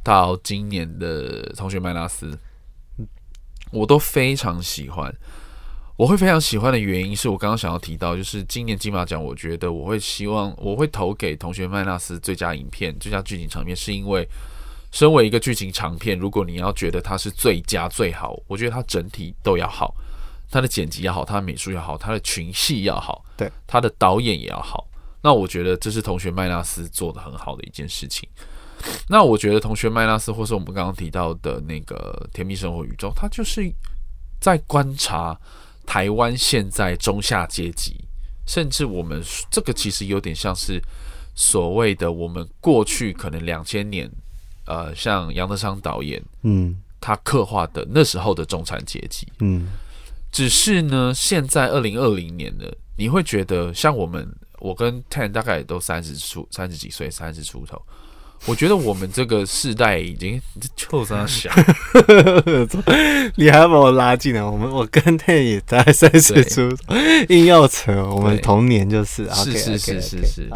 到今年的同学麦拉斯，我都非常喜欢。我会非常喜欢的原因是我刚刚想要提到，就是今年金马奖，我觉得我会希望我会投给同学麦纳斯最佳影片、最佳剧情场面，是因为。身为一个剧情长片，如果你要觉得它是最佳最好，我觉得它整体都要好，它的剪辑要好，它的美术要好，它的群戏要好，对，它的导演也要好。那我觉得这是同学麦纳斯做的很好的一件事情。那我觉得同学麦纳斯，或是我们刚刚提到的那个甜蜜生活宇宙，它就是在观察台湾现在中下阶级，甚至我们这个其实有点像是所谓的我们过去可能两千年。呃，像杨德昌导演，嗯，他刻画的那时候的中产阶级，嗯，只是呢，现在二零二零年了，你会觉得像我们，我跟 Ten 大概也都三十出，三十几岁，三十出头，我觉得我们这个世代已经就这样想，你还要把我拉进来，我们我跟 Ten 也大概三十出头，硬要扯，我们童年就是，是是是是是。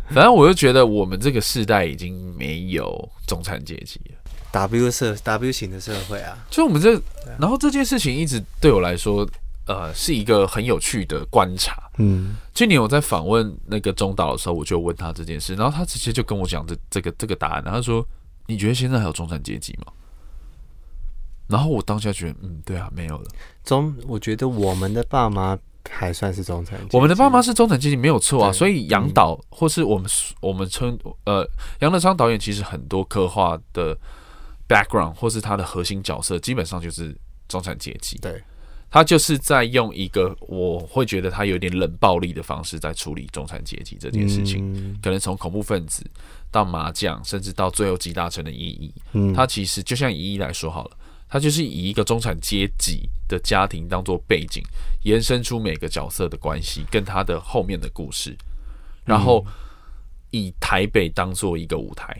反正我就觉得我们这个世代已经没有中产阶级了，W 社 W 型的社会啊，就我们这，然后这件事情一直对我来说，呃，是一个很有趣的观察。嗯，去年我在访问那个中岛的时候，我就问他这件事，然后他直接就跟我讲这这个这个答案，然后他说：“你觉得现在还有中产阶级吗？”然后我当下觉得，嗯，对啊，没有了。中，我觉得我们的爸妈。还算是中产，我们的爸妈是中产阶级没有错啊，所以杨导或是我们我们称呃杨德昌导演，其实很多刻画的 background 或是他的核心角色，基本上就是中产阶级。对，他就是在用一个我会觉得他有点冷暴力的方式在处理中产阶级这件事情，可能从恐怖分子到麻将，甚至到最后集大成的意义，嗯，他其实就像一一来说好了。他就是以一个中产阶级的家庭当做背景，延伸出每个角色的关系跟他的后面的故事，然后以台北当做一个舞台。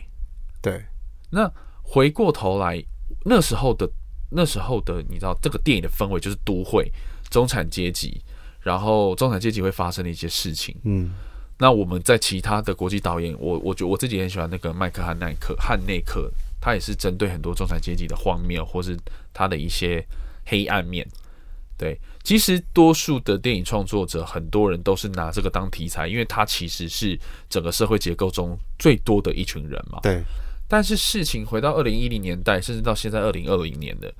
对，那回过头来，那时候的那时候的，你知道这个电影的氛围就是都会中产阶级，然后中产阶级会发生的一些事情。嗯，那我们在其他的国际导演，我我觉得我自己很喜欢那个麦克汉奈克汉内克，他也是针对很多中产阶级的荒谬，或是他的一些黑暗面。对，其实多数的电影创作者，很多人都是拿这个当题材，因为他其实是整个社会结构中最多的一群人嘛。对。但是事情回到二零一零年代，甚至到现在二零二零年的，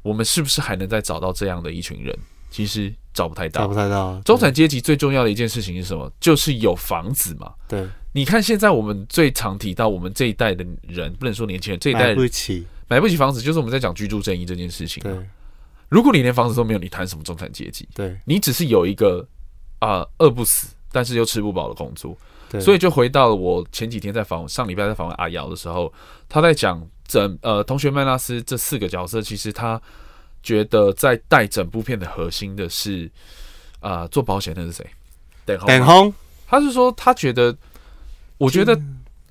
我们是不是还能再找到这样的一群人？其实找不太到，找不太到。中产阶级最重要的一件事情是什么？就是有房子嘛。对。你看现在我们最常提到我们这一代的人，不能说年轻人，这一代人买不起，买不起房子，就是我们在讲居住正义这件事情。对。如果你连房子都没有，你谈什么中产阶级？对，你只是有一个啊饿不死，但是又吃不饱的工作。对，所以就回到了我前几天在访问，上礼拜在访问阿瑶的时候，他在讲整呃同学麦拉斯这四个角色，其实他觉得在带整部片的核心的是啊、呃、做保险的是谁？等红，他是说他觉得，我觉得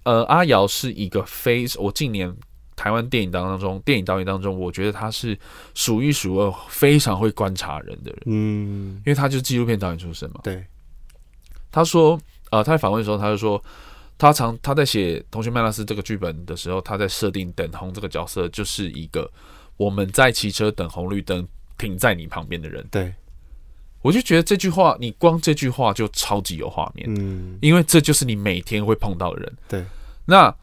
呃阿瑶是一个非我近年。台湾电影当中，电影导演当中，我觉得他是数一数二非常会观察人的人。嗯，因为他就是纪录片导演出身嘛。对。他说，呃，他在访问的时候，他就说，他常他在写《同学麦拉斯》这个剧本的时候，他在设定等红这个角色，就是一个我们在骑车等红绿灯停在你旁边的人。对。我就觉得这句话，你光这句话就超级有画面。嗯。因为这就是你每天会碰到的人。对。那。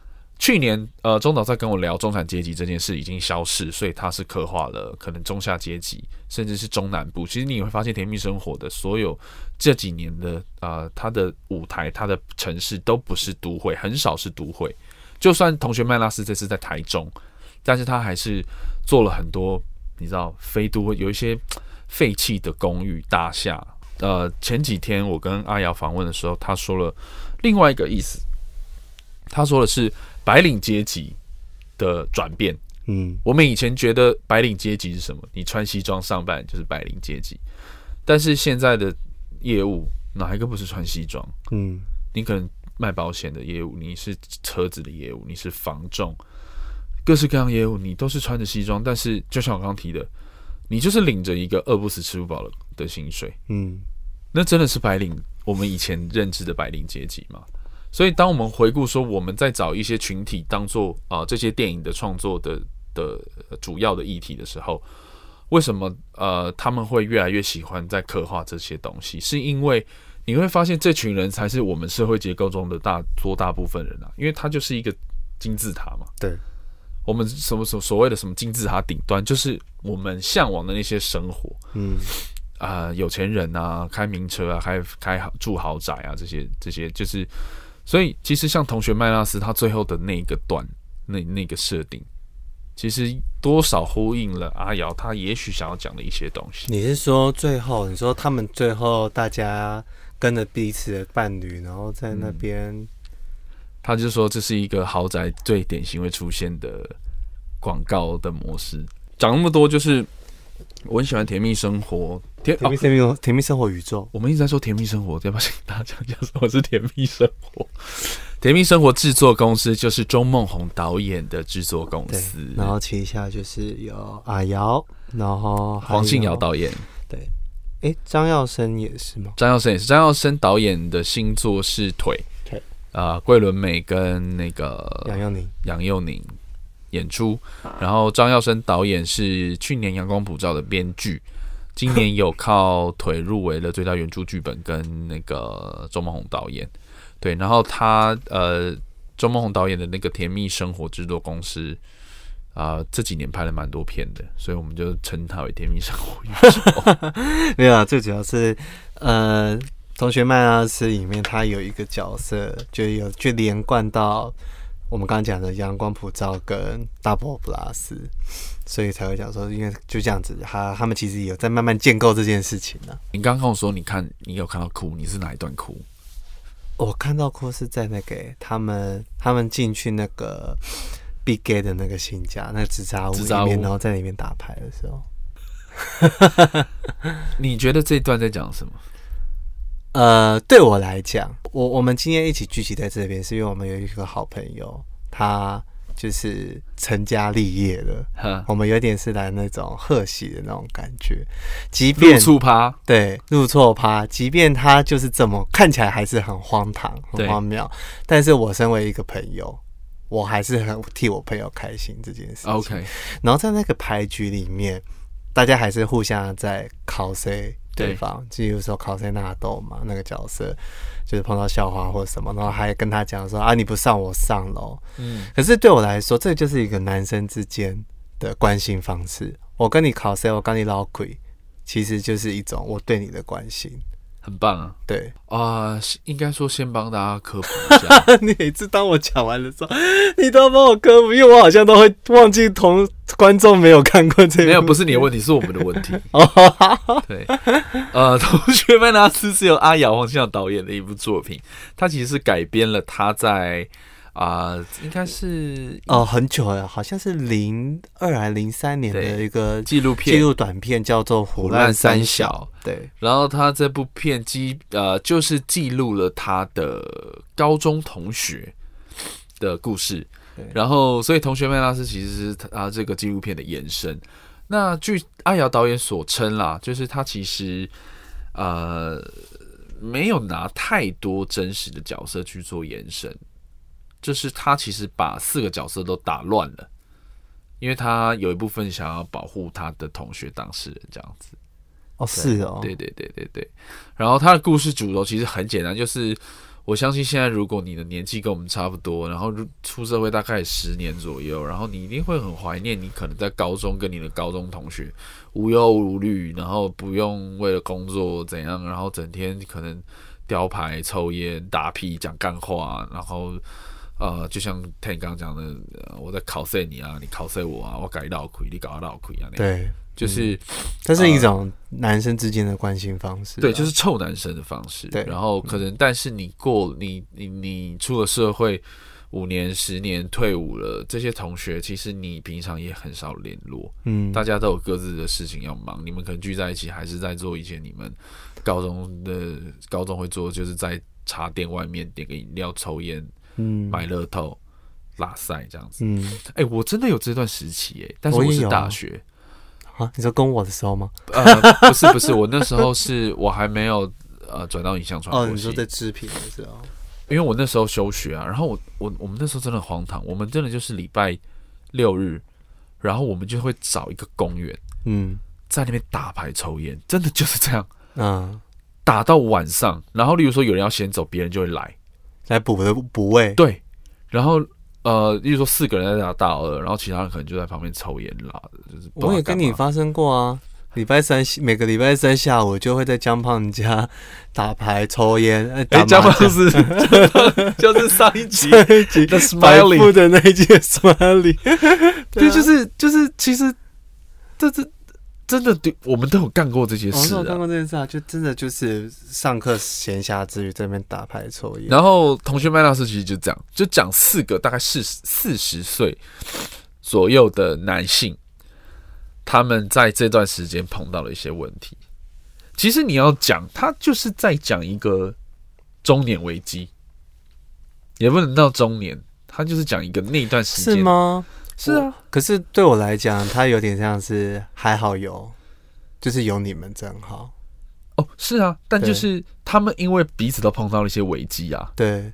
去年，呃，中岛在跟我聊中产阶级这件事已经消失，所以他是刻画了可能中下阶级，甚至是中南部。其实你会发现，《甜蜜生活》的所有这几年的，呃，他的舞台、他的城市都不是都会，很少是都会。就算同学麦拉斯这次在台中，但是他还是做了很多，你知道，非都会有一些废弃的公寓大厦。呃，前几天我跟阿瑶访问的时候，他说了另外一个意思，他说的是。白领阶级的转变，嗯，我们以前觉得白领阶级是什么？你穿西装上班就是白领阶级，但是现在的业务哪一个不是穿西装？嗯，你可能卖保险的业务，你是车子的业务，你是房仲，各式各样业务，你都是穿着西装，但是就像我刚刚提的，你就是领着一个饿不死吃不饱的的薪水，嗯，那真的是白领，我们以前认知的白领阶级嘛？所以，当我们回顾说我们在找一些群体当做啊这些电影的创作的的主要的议题的时候，为什么呃他们会越来越喜欢在刻画这些东西？是因为你会发现这群人才是我们社会结构中的大多大部分人啊，因为他就是一个金字塔嘛。对，我们什么所所谓的什么金字塔顶端，就是我们向往的那些生活。嗯啊、呃，有钱人啊，开名车啊，开开住豪宅啊，这些这些就是。所以，其实像同学麦拉斯他最后的那个段，那那个设定，其实多少呼应了阿瑶他也许想要讲的一些东西。你是说最后，你说他们最后大家跟着彼此的伴侣，然后在那边、嗯，他就说这是一个豪宅最典型会出现的广告的模式。讲那么多，就是。我很喜欢甜蜜生活，甜甜蜜生活，甜蜜生活宇宙。我们一直在说甜蜜生活，要不要请大家讲讲什么是甜蜜生活？甜蜜生活制作公司就是钟孟宏导演的制作公司，然后旗下就是有阿瑶，然后黄信尧导演。对，哎、欸，张耀升也是吗？张耀升也是。张耀升导演的新作是腿，腿啊，桂纶镁跟那个杨佑宁，杨佑宁。演出，然后张耀生导演是去年《阳光普照》的编剧，今年有靠腿入围了最佳原著剧本，跟那个周梦红导演，对，然后他呃，周梦红导演的那个《甜蜜生活》制作公司啊、呃，这几年拍了蛮多片的，所以我们就称他为《甜蜜生活》宇宙。没有啊，最主要是呃，同学麦纳斯里面他有一个角色，就有就连贯到。我们刚刚讲的阳光普照跟大佛普拉斯，所以才会讲说，因为就这样子，他他们其实有在慢慢建构这件事情呢、啊。你刚刚跟我说，你看你有看到哭，你是哪一段哭？我看到哭是在那个他们他们进去那个 Big Gay 的那个新家那个纸扎屋里面，然后在里面打牌的时候。你觉得这一段在讲什么？呃，对我来讲，我我们今天一起聚集在这边，是因为我们有一个好朋友，他就是成家立业了，我们有点是来那种贺喜的那种感觉。即便入错趴，对入错趴，即便他就是这么看起来还是很荒唐、很荒谬，但是我身为一个朋友，我还是很替我朋友开心这件事情。OK，然后在那个牌局里面，大家还是互相在考谁。对方，就有时候考塞纳豆嘛，那个角色就是碰到校花或什么，然后还跟他讲说啊，你不上我上喽。嗯，可是对我来说，这就是一个男生之间的关心方式。我跟你考塞，我跟你老鬼，其实就是一种我对你的关心。很棒啊！对啊、呃，应该说先帮大家科普一下。你每次当我讲完的时候，你都要帮我科普，因为我好像都会忘记同观众没有看过这个。没有，不是你的问题，是我们的问题。对，呃，同学麦娜丝是由阿雅黄信导演的一部作品，他其实是改编了他在。啊、呃，应该是哦，很久了，好像是零二还零三年的一个纪录片，纪录短片叫做《虎烂三小》。对，然后他这部片记呃，就是记录了他的高中同学的故事。对，然后所以同学麦拉斯其实是他这个纪录片的延伸。那据阿瑶导演所称啦，就是他其实呃没有拿太多真实的角色去做延伸。就是他其实把四个角色都打乱了，因为他有一部分想要保护他的同学当事人这样子。哦，是哦，对对对对对。然后他的故事主轴其实很简单，就是我相信现在如果你的年纪跟我们差不多，然后出社会大概十年左右，然后你一定会很怀念你可能在高中跟你的高中同学无忧无虑，然后不用为了工作怎样，然后整天可能雕牌、抽烟、打屁、讲干话，然后。呃，就像他刚刚讲的，我在考试你啊，你考试我啊，我搞闹亏，你搞闹亏啊，对，就是，这、嗯、是一种男生之间的关心方式、啊，对，就是臭男生的方式。对，然后可能，嗯、但是你过你你你出了社会五年十年退伍了，这些同学其实你平常也很少联络，嗯，大家都有各自的事情要忙，你们可能聚在一起还是在做一些你们高中的高中会做，就是在茶店外面点个饮料抽烟。嗯，买乐透、拉赛这样子。嗯，哎、欸，我真的有这段时期哎，但是我是大学啊。你说跟我的时候吗？呃，不是不是，我那时候是 我还没有呃转到影像传播系。哦，你说在制品的时候，因为我那时候休学啊。然后我我我们那时候真的很荒唐，我们真的就是礼拜六日，然后我们就会找一个公园，嗯，在那边打牌抽烟，真的就是这样。嗯，打到晚上，然后例如说有人要先走，别人就会来。来补的补位，对，然后呃，例如说四个人在打大二，然后其他人可能就在旁边抽烟啦，就是我也跟你发生过啊。礼拜三每个礼拜三下午就会在江胖家 打牌抽烟，哎、欸，江胖是 就是上一集上一集的 Smiley 的那一集 Smiley，对，就是就是其实这这。真的，对，我们都有干过这些事、啊。我干过这件事啊，就真的就是上课闲暇之余在那边打牌抽烟。然后同学麦老师其实就这样，就讲四个大概四四十岁左右的男性，他们在这段时间碰到了一些问题。其实你要讲，他就是在讲一个中年危机，也不能到中年，他就是讲一个那段时间是吗？是啊，可是对我来讲，他有点像是还好有，就是有你们真好。哦，是啊，但就是他们因为彼此都碰到了一些危机啊。对，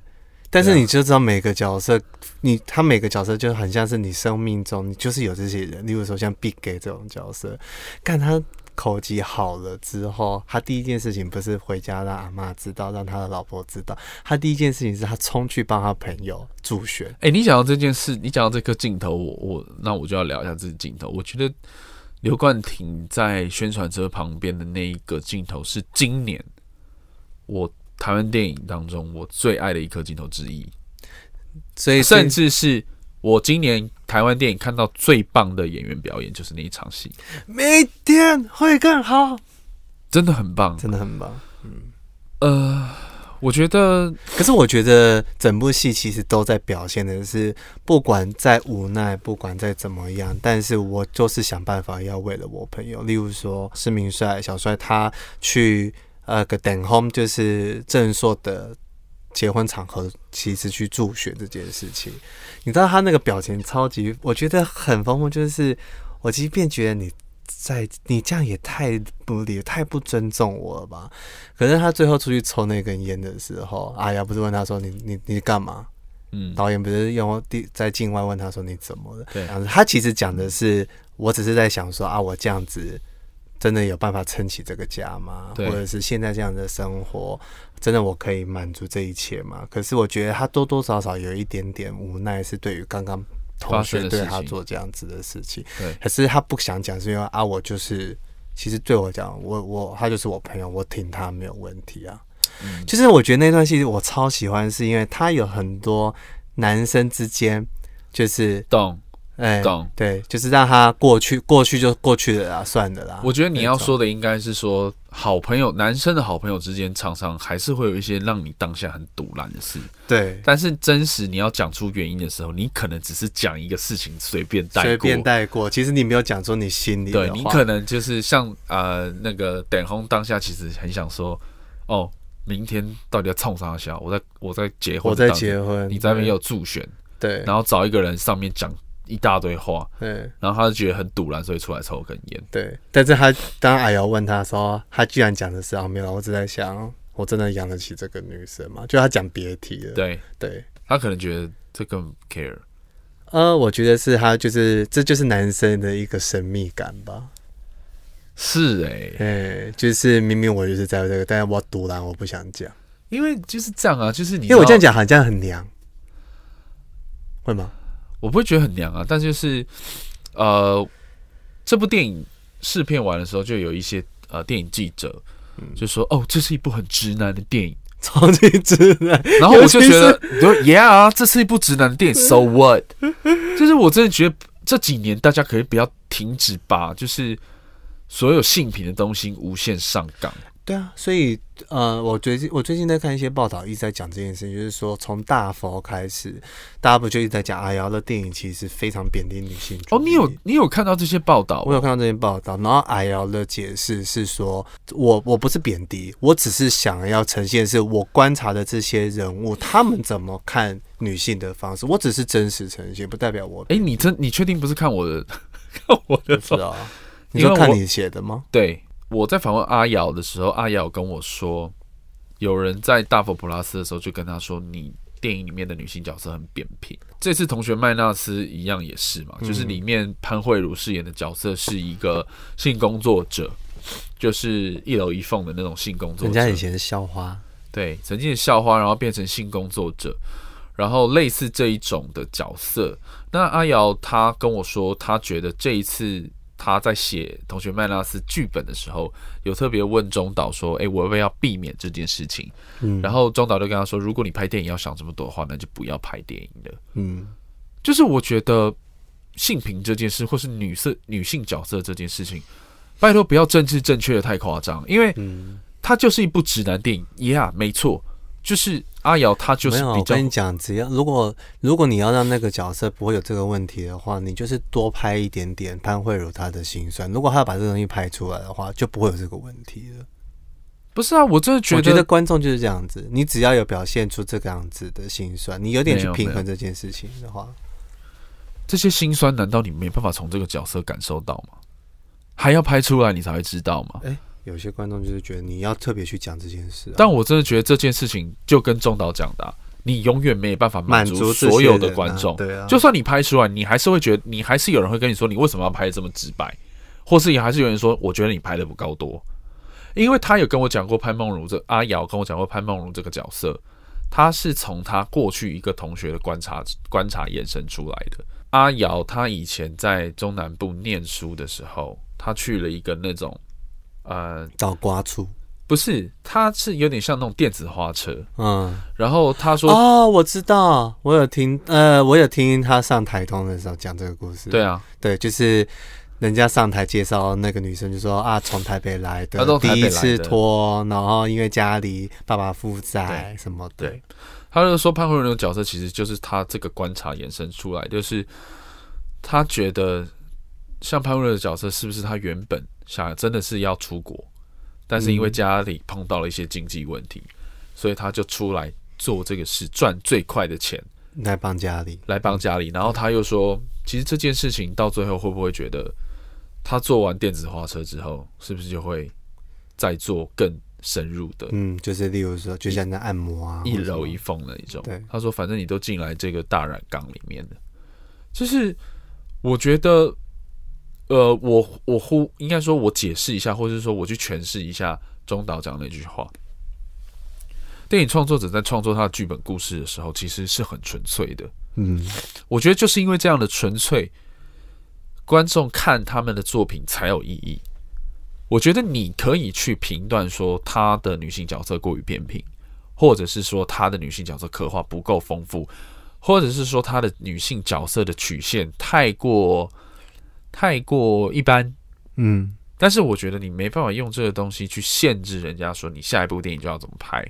但是你就知道每个角色，你他每个角色就很像是你生命中，你就是有这些人，例如说像 Big Gay 这种角色，看他。口技好了之后，他第一件事情不是回家让阿妈知道，让他的老婆知道。他第一件事情是他冲去帮他朋友助选。哎、欸，你讲到这件事，你讲到这个镜头，我我那我就要聊一下这个镜头。我觉得刘冠廷在宣传车旁边的那一个镜头是今年我台湾电影当中我最爱的一颗镜头之一，所以甚至是。我今年台湾电影看到最棒的演员表演就是那一场戏，明天会更好，真的很棒，真的很棒。嗯，呃，我觉得，可是我觉得整部戏其实都在表现的是，不管再无奈，不管再怎么样，但是我就是想办法要为了我朋友。例如说施明帅、小帅，他去呃个等 home 就是郑硕的。结婚场合其实去助学这件事情。你知道他那个表情超级，我觉得很丰富。就是我即便觉得你在你这样也太不理，太不尊重我了吧？可是他最后出去抽那根烟的时候，阿雅不是问他说：“你你你干嘛？”嗯，导演不是用第在境外问他说：“你怎么了？”对，他其实讲的是，我只是在想说啊，我这样子真的有办法撑起这个家吗？或者是现在这样的生活，真的我可以满足这一切吗？可是我觉得他多多少少有一点点无奈，是对于刚刚同学对他做这样子的事情。对，可是他不想讲，是因为啊，我就是其实对我讲，我我他就是我朋友，我挺他没有问题啊。嗯，就是我觉得那段戏我超喜欢，是因为他有很多男生之间就是懂，哎，懂，对，就是让他过去，过去就过去了啦，算了啦。我觉得你要说的应该是说，好朋友，男生的好朋友之间，常常还是会有一些让你当下很堵然的事。对，但是真实你要讲出原因的时候，你可能只是讲一个事情，随便带过，随便带过。其实你没有讲出你心里话。对，你可能就是像呃那个等红当下，其实很想说，哦。明天到底要冲啥小？我在我在结婚，我在结婚，你在那边有助选，对，然后找一个人上面讲一大堆话，对，然后他就觉得很堵然，所以出来抽根烟，对。但是他当阿瑶问他说，他居然讲的是啊，没有，我只在想，我真的养得起这个女生吗？就他讲别提了，对。对，他可能觉得这个 care，呃，我觉得是他就是这就是男生的一个神秘感吧。是哎、欸，哎、欸，就是明明我就是在这个，但是我堵然，我不想讲，因为就是这样啊，就是你，因为我这样讲好像很娘，会吗？我不会觉得很娘啊，但就是呃，这部电影试片完的时候，就有一些呃电影记者就说，哦，这是一部很直男的电影，超级直男，然后我就觉得，你说，Yeah，这是一部直男的电影，So what？就是我真的觉得这几年大家可以不要停止把，就是。所有性品的东西无限上纲，对啊，所以呃，我最近我最近在看一些报道，一直在讲这件事情，就是说从大佛开始，大家不就一直在讲阿瑶的电影其实非常贬低女性哦，你有你有看到这些报道？我有看到这些报道，然后阿瑶的解释是说，我我不是贬低，我只是想要呈现是我观察的这些人物他们怎么看女性的方式，我只是真实呈现，不代表我。哎、欸，你真你确定不是看我的？看我的知道。你说看你写的吗？对，我在访问阿瑶的时候，阿瑶跟我说，有人在大佛普拉斯的时候就跟他说，你电影里面的女性角色很扁平。这次同学麦纳斯一样也是嘛，就是里面潘慧茹饰演的角色是一个性工作者，就是一楼一凤的那种性工作者。人家以前是校花，对，曾经是校花，然后变成性工作者，然后类似这一种的角色。那阿瑶她跟我说，她觉得这一次。他在写同学麦拉斯剧本的时候，有特别问中岛说：“哎、欸，我要不要避免这件事情？”嗯，然后中岛就跟他说：“如果你拍电影要想这么多的话，那就不要拍电影了。”嗯，就是我觉得性平这件事，或是女色女性角色这件事情，拜托不要政治正确的太夸张，因为它就是一部直男电影。Yeah，没错。就是阿瑶，她就是比较。我跟你讲，只要如果如果你要让那个角色不会有这个问题的话，你就是多拍一点点潘慧茹她的心酸。如果她要把这个东西拍出来的话，就不会有这个问题了。不是啊，我真的觉得，我觉得观众就是这样子。你只要有表现出这个样子的心酸，你有点去平衡这件事情的话，这些心酸难道你没办法从这个角色感受到吗？还要拍出来你才会知道吗？欸有些观众就是觉得你要特别去讲这件事，啊，但我真的觉得这件事情就跟中岛讲的，啊，你永远没有办法满足所有的观众，啊。对啊，就算你拍出来，你还是会觉得，你还是有人会跟你说，你为什么要拍得这么直白，或是也还是有人说，我觉得你拍的不够多。因为他有跟我讲过潘梦如这阿瑶跟我讲过潘梦如这个角色，他是从他过去一个同学的观察观察延伸出来的。阿瑶他以前在中南部念书的时候，他去了一个那种。呃，倒刮处不是，他是有点像那种电子花车，嗯，然后他说，哦，我知道，我有听，呃，我有听他上台通的时候讲这个故事，对啊，对，就是人家上台介绍那个女生，就说啊，从台北来的，第一次脱，然后因为家里爸爸负债什么的，对，他就说潘慧茹那个角色其实就是他这个观察延伸出来，就是他觉得像潘慧茹的角色是不是他原本。想真的是要出国，但是因为家里碰到了一些经济问题，嗯，所以他就出来做这个事赚最快的钱来帮家里，来帮家里。然后他又说，其实这件事情到最后会不会觉得，他做完电子花车之后，是不是就会再做更深入的？嗯，就是例如说，就像那按摩啊，一揉一缝的一种。对，他说，反正你都进来这个大染缸里面的，就是我觉得，呃，我我呼应该说，我解释一下，或者是说我去诠释一下中岛讲那句话。电影创作者在创作他的剧本故事的时候，其实是很纯粹的。嗯，我觉得就是因为这样的纯粹，观众看他们的作品才有意义。我觉得你可以去评断说他的女性角色过于扁平，或者是说他的女性角色刻画不够丰富，或者是说他的女性角色的曲线太过太过一般。嗯，但是我觉得你没办法用这个东西去限制人家说你下一部电影就要怎么拍。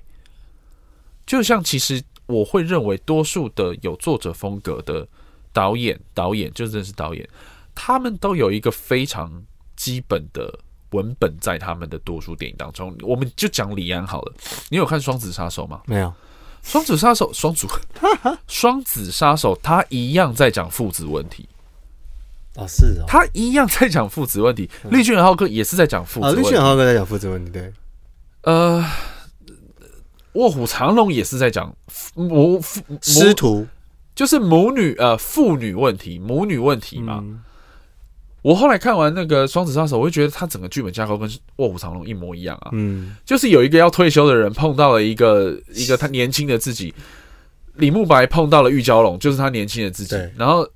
就像其实我会认为，多数的有作者风格的导演，导演就真的是导演，他们都有一个非常基本的文本在他们的多数电影当中。我们就讲李安好了，你有看《双子杀手》吗？没有，《双子杀手》双主，双子杀手他一样在讲父子问题。哦，是哦，他一样在讲父子问题。绿巨人浩克也是在讲父子问题。绿巨人浩克在讲父子问题，对，呃。卧虎藏龙也是在讲母父师徒，就是母女呃父女问题，母女问题嘛。嗯、我后来看完那个双子杀手，我就觉得他整个剧本架构跟卧虎藏龙一模一样啊。嗯，就是有一个要退休的人碰到了一个一个他年轻的自己，李慕白碰到了玉娇龙，就是他年轻的自己，然后。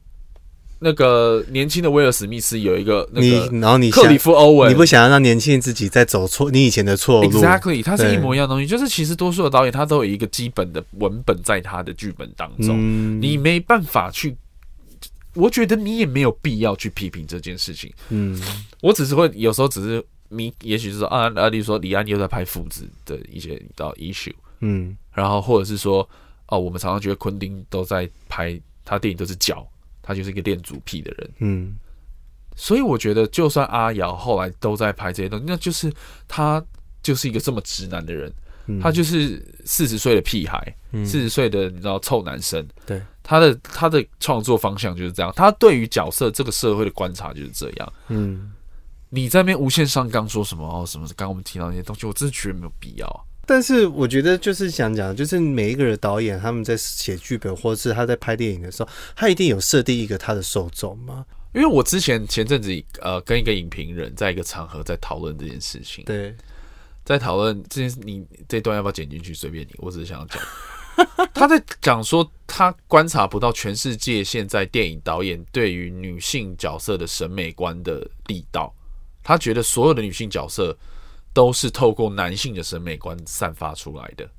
那个年轻的威尔史密斯有一个那个，然后你克里夫欧文，你不想要让年轻人自己再走错你以前的错路？Exactly，它是一模一样的东西。就是其实多数的导演他都有一个基本的文本在他的剧本当中，嗯、你没办法去。我觉得你也没有必要去批评这件事情。嗯，我只是会有时候只是你，也许是说啊啊，例如说李安又在拍父子的一些到 issue，嗯，然后或者是说哦，我们常常觉得昆汀都在拍他电影都是脚。他就是一个恋足癖的人，嗯，所以我觉得，就算阿瑶后来都在拍这些东西，那就是他就是一个这么直男的人，嗯、他就是四十岁的屁孩，四十岁的你知道臭男生，对，他的他的创作方向就是这样，他对于角色这个社会的观察就是这样，嗯，你在那边无限上纲说什么哦什么？刚刚我们提到那些东西，我真的觉得没有必要。但是我觉得就是想讲，就是每一个人导演他们在写剧本，或是他在拍电影的时候，他一定有设定一个他的受众吗？因为我之前前阵子呃跟一个影评人在一个场合在讨论这件事情，对，在讨论这件事，你这段要不要剪进去？随便你，我只是想要讲，他在讲说他观察不到全世界现在电影导演对于女性角色的审美观的力道，他觉得所有的女性角色。都是透过男性的审美观散发出来的，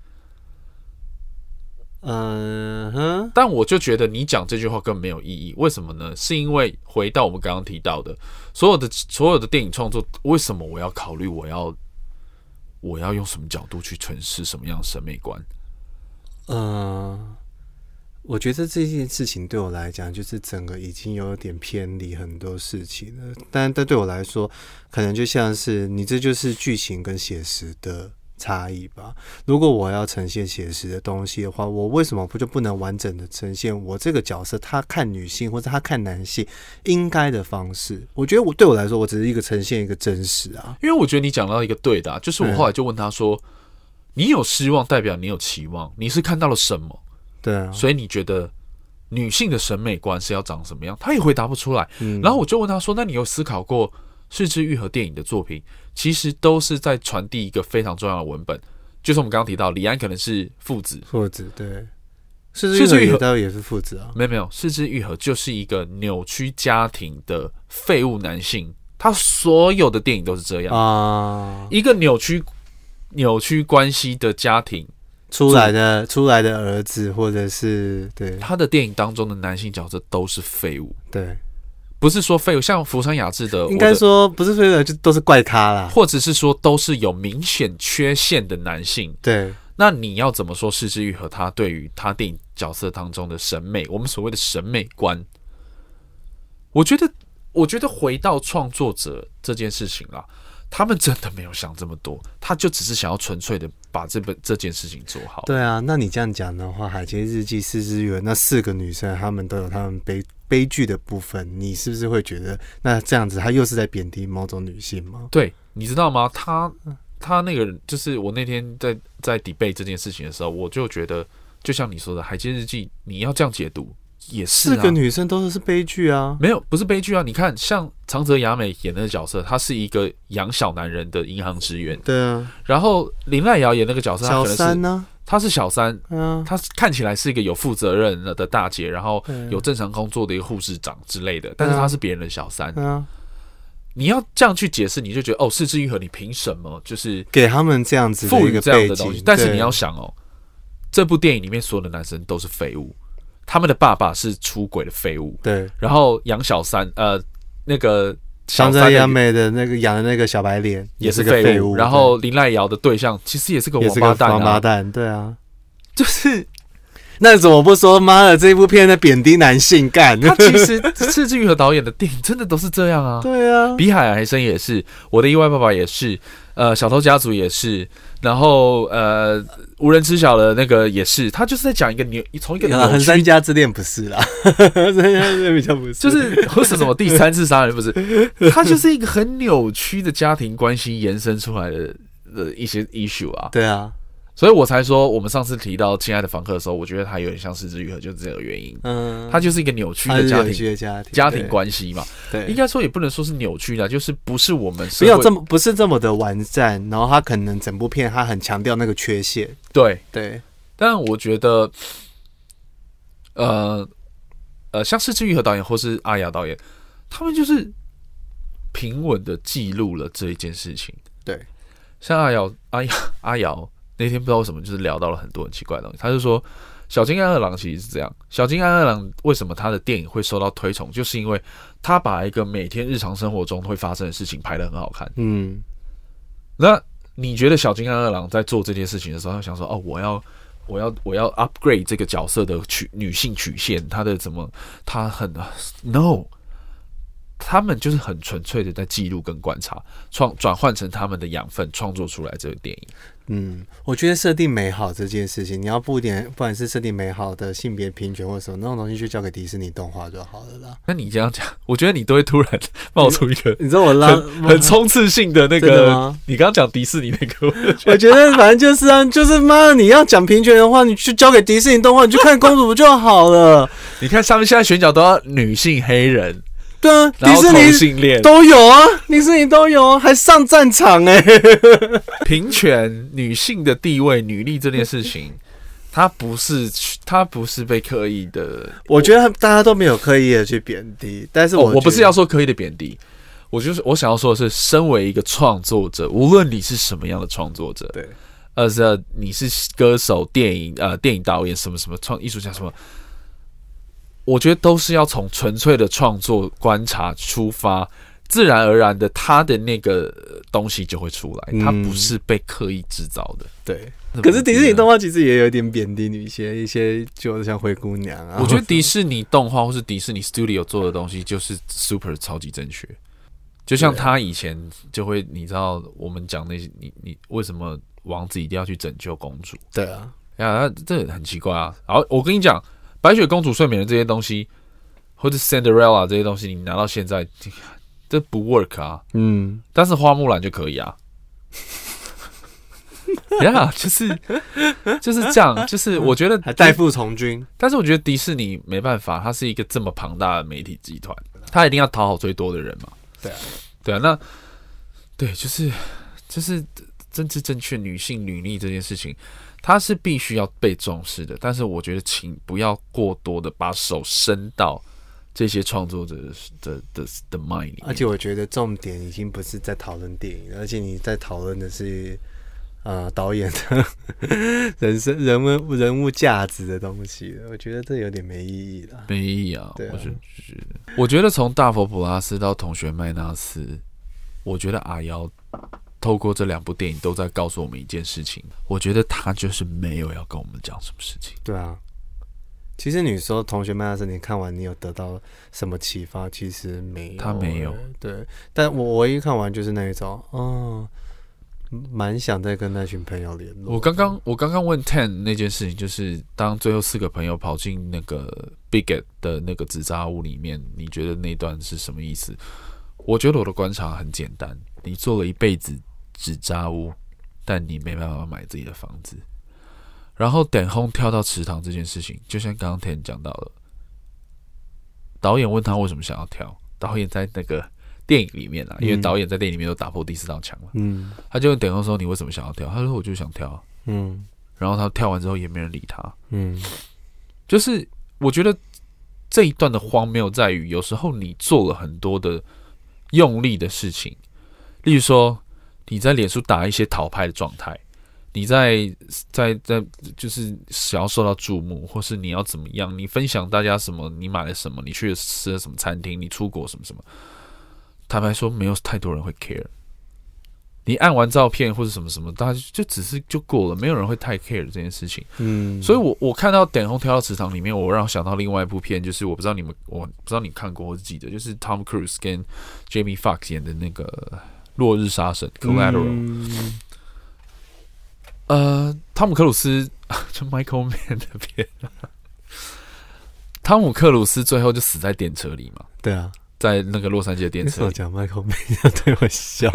嗯哼。但我就觉得你讲这句话根本没有意义，为什么呢？是因为回到我们刚刚提到的，所有的所有的电影创作，为什么我要考虑我要我要用什么角度去诠释什么样的审美观？嗯。我觉得这件事情对我来讲，就是整个已经有点偏离很多事情了。但但对我来说，可能就像是你这就是剧情跟写实的差异吧。如果我要呈现写实的东西的话，我为什么不就不能完整的呈现我这个角色他看女性或者他看男性应该的方式？我觉得我对我来说，我只是一个呈现一个真实啊。因为我觉得你讲到一个对的啊，就是我后来就问他说：“，你有失望，代表你有期望，你是看到了什么？”对啊，所以你觉得女性的审美观是要长什么样？他也回答不出来。嗯，然后我就问他说：“那你有思考过，四肢愈合电影的作品其实都是在传递一个非常重要的文本，就是我们刚刚提到李安可能是父子，父子对，是枝裕和倒也是父子啊，没有没有，四肢愈合就是一个扭曲家庭的废物男性，他所有的电影都是这样啊，一个扭曲扭曲关系的家庭。”出来的出来的儿子，或者是对。他的电影当中的男性角色都是废物，对，不是说废物，像福山雅治的，应该说不是废物，就都是怪咖啦，或者是说都是有明显缺陷的男性。对，那你要怎么说？是枝裕和他对于他电影角色当中的审美，我们所谓的审美观，我觉得，我觉得回到创作者这件事情啦，他们真的没有想这么多，他就只是想要纯粹的把这本这件事情做好。对啊，那你这样讲的话，《海街日记》四之愈合那四个女生，她们都有她们悲悲剧的部分，你是不是会觉得那这样子，她又是在贬低某种女性吗？对，你知道吗？她她那个，就是我那天在在 debate 这件事情的时候，我就觉得，就像你说的，《海街日记》，你要这样解读。也是、啊、四个女生都是悲剧啊，没有不是悲剧啊。你看，像长泽雅美演那个角色，她是一个养小男人的银行职员，对啊。然后林濑瑶演那个角色，小三呢，她是小三，嗯，她看起来是一个有负责任的大姐，然后有正常工作的一个护士长之类的，但是她是别人的小三，嗯。你要这样去解释，你就觉得哦，是枝裕和，你凭什么就是给他们这样子赋予这样的东西？但是你要想哦，这部电影里面所有的男生都是废物。他们的爸爸是出轨的废物，对。然后养小三，呃，那个长泽雅美的那个养的那个小白脸也是个废物。然后林濑瑶的对象其实也是个王八蛋，王八蛋，对啊。就是 那怎么不说？妈的，这部片在贬低男性干。他其实 是枝裕和导演的电影，真的都是这样啊。对啊，比海还深也是，我的意外爸爸也是，呃，小偷家族也是。然后呃，无人知晓的那个也是，他就是在讲一个扭，从一个横山家之恋不是啦，横山家之恋比较不是，就是或是什么第三次杀人不是，他就是一个很扭曲的家庭关系延伸出来的的一些 issue 啊，对啊。所以我才说，我们上次提到《亲爱的房客》的时候，我觉得他有点像失之愈合，就是这个原因。嗯，他就是一个扭曲的家庭，家庭，家庭关系嘛。对，应该说也不能说是扭曲的，就是不是我们没有这么不是这么的完善。然后他可能整部片他很强调那个缺陷。对对，但我觉得，呃呃，像是枝裕和导演或是阿雅导演，他们就是平稳的记录了这一件事情。对，像阿瑶阿瑶阿瑶。那天不知道为什么，就是聊到了很多很奇怪的东西。他就说，小金安二郎其实是这样。小金安二郎为什么他的电影会受到推崇，就是因为他把一个每天日常生活中会发生的事情拍得很好看。嗯，那你觉得小金安二郎在做这件事情的时候，他想说，哦，我要，我要，我要 upgrade 这个角色的曲女性曲线，他的怎么，他很 no。他们就是很纯粹的在记录跟观察，创转换成他们的养分，创作出来这个电影。嗯，我觉得设定美好这件事情，你要布点，不管是设定美好的性别平权或者什么那种东西，就交给迪士尼动画就好了啦。那你这样讲，我觉得你都会突然冒出一个你，你知道我拉很冲刺性的那个，你刚刚讲迪士尼那个，我觉得反正就是啊，就是妈，你要讲平权的话，你去交给迪士尼动画，你去看公主不就好了？你看上面现在选角都要女性黑人。对啊，迪士尼都有啊，迪士尼都有啊，还上战场哎、欸。平权、女性的地位、女力这件事情，它不是，它不是被刻意的。我觉得大家都没有刻意的去贬低，但是我、哦、我不是要说刻意的贬低，我就是我想要说的是，身为一个创作者，无论你是什么样的创作者，对，呃，是你是歌手、电影呃电影导演什么什么创艺术家什么。我觉得都是要从纯粹的创作观察出发，自然而然的，他的那个东西就会出来。他不是被刻意制造的。对，可是迪士尼动画其实也有点贬低女性，一些就像灰姑娘啊。我觉得迪士尼动画或是迪士尼 Studio 做的东西就是 super 超级正确。就像他以前就会，你知道，我们讲那些，你你为什么王子一定要去拯救公主？对啊，呀，这很奇怪啊。好，我跟你讲。白雪公主、睡美人这些东西，或者 Cinderella 这些东西，你拿到现在，这不 work 啊。嗯，但是花木兰就可以啊。呀，yeah, 就是就是这样，就是我觉得还代父从军，但是我觉得迪士尼没办法，它是一个这么庞大的媒体集团，它一定要讨好最多的人嘛。对啊，对啊，那对，就是就是政治正确、女性履历这件事情。它是必须要被重视的，但是我觉得，请不要过多的把手伸到这些创作者的的的 mind 里面。而且，我觉得重点已经不是在讨论电影，而且你在讨论的是啊、呃、导演的 人生、人物、人物价值的东西。我觉得这有点没意义了，没意义啊！对啊，我觉得，我觉得从大佛普拉斯到同学麦纳斯，我觉得阿瑶。透过这两部电影，都在告诉我们一件事情。我觉得他就是没有要跟我们讲什么事情。对啊，其实你说同学麦娜丝，你看完你有得到什么启发？其实没有，他没有。对，但我唯一看完就是那一种，哦，蛮想再跟那群朋友联络。我刚刚我刚刚问 Ten 那件事情，就是当最后四个朋友跑进那个 Bigot 的那个纸扎屋里面，你觉得那段是什么意思？我觉得我的观察很简单，你做了一辈子纸扎屋，但你没办法买自己的房子。然后点轰跳到池塘这件事情，就像刚刚 Ten 讲到了，导演问他为什么想要跳，导演在那个电影里面啊，因为导演在电影里面都打破第四道墙了，嗯，他就问点轰说：“你为什么想要跳？”他说：“我就想跳。”嗯，然后他跳完之后也没人理他，嗯，就是我觉得这一段的荒谬在于，有时候你做了很多的用力的事情，例如说你在脸书打一些讨拍的状态。你在在在就是想要受到注目，或是你要怎么样？你分享大家什么？你买了什么？你去吃了什么餐厅？你出国什么什么？坦白说，没有太多人会 care。你按完照片或者什么什么，大家就只是就过了，没有人会太 care 这件事情。嗯，所以我我看到点红跳到池塘里面，我让我想到另外一部片，就是我不知道你们，我不知道你看过或是记得，就是 Tom Cruise 跟 Jamie Foxx 演的那个《落日杀神》Collateral。嗯呃，汤姆克鲁斯 就 Michael Mann 的片，汤姆克鲁斯最后就死在电车里嘛？对啊，在那个洛杉矶的电车里。讲 Michael Mann 要 对我笑，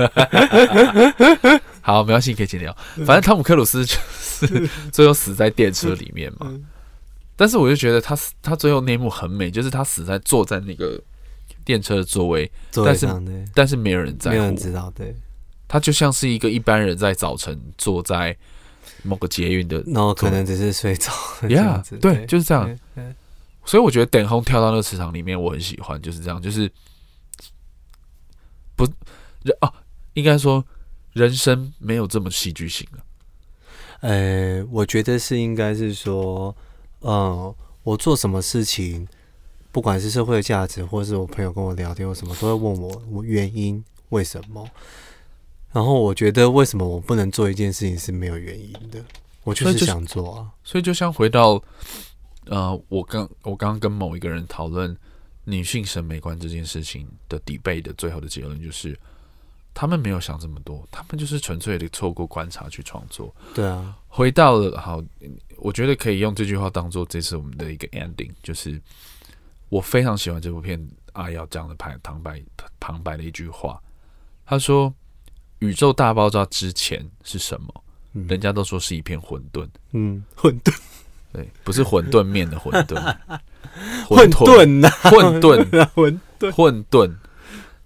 好，没关系，可以剪掉。反正汤姆克鲁斯就是最后死在电车里面嘛。但是我就觉得他他最后那一幕很美，就是他死在坐在那个电车的座位，但是但是没有人在乎，没有人知道，对，他就像是一个一般人在早晨坐在。某个捷运的，然后可能只是睡着，Yeah，对，就是这样。所以我觉得等红跳到那个池塘里面，我很喜欢，就是这样，就是不人啊，应该说人生没有这么戏剧性了。呃，我觉得是应该是说，嗯，我做什么事情，不管是社会的价值，或是我朋友跟我聊天或什么，都会问我我原因为什么。然后我觉得，为什么我不能做一件事情是没有原因的？我就是想做啊。所以就像回到，呃，我刚我刚刚跟某一个人讨论女性审美观这件事情的 debate 的最后的结论就是，他们没有想这么多，他们就是纯粹的透过观察去创作。对啊，回到了好，我觉得可以用这句话当做这次我们的一个 ending，就是我非常喜欢这部片阿瑶讲的旁旁白旁白的一句话，他说。宇宙大爆炸之前是什么？嗯、人家都说是一片混沌。嗯，混沌，对，不是混沌面的混沌，混沌呐，混沌，混沌，混沌。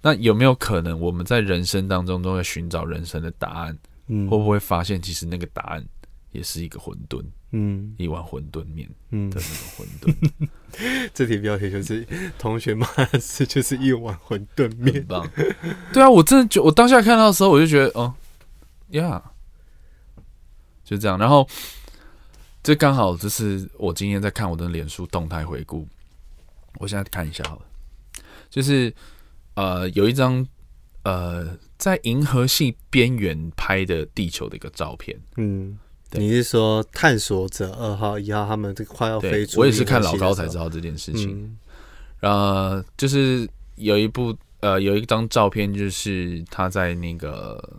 那有没有可能，我们在人生当中都在寻找人生的答案？嗯，会不会发现，其实那个答案也是一个馄饨？嗯，一碗馄饨面，嗯的那种馄饨。嗯 这题标题就是“同学们是就是一碗馄饨面”，棒。对啊，我真的就我当下看到的时候，我就觉得，哦，呀，就这样。然后，这刚好就是我今天在看我的脸书动态回顾。我现在看一下好了，就是呃，有一张呃，在银河系边缘拍的地球的一个照片，嗯。你是说探索者二号、一号他们这快要飞出？我也是看老高才知道这件事情。嗯、呃，就是有一部呃，有一张照片，就是他在那个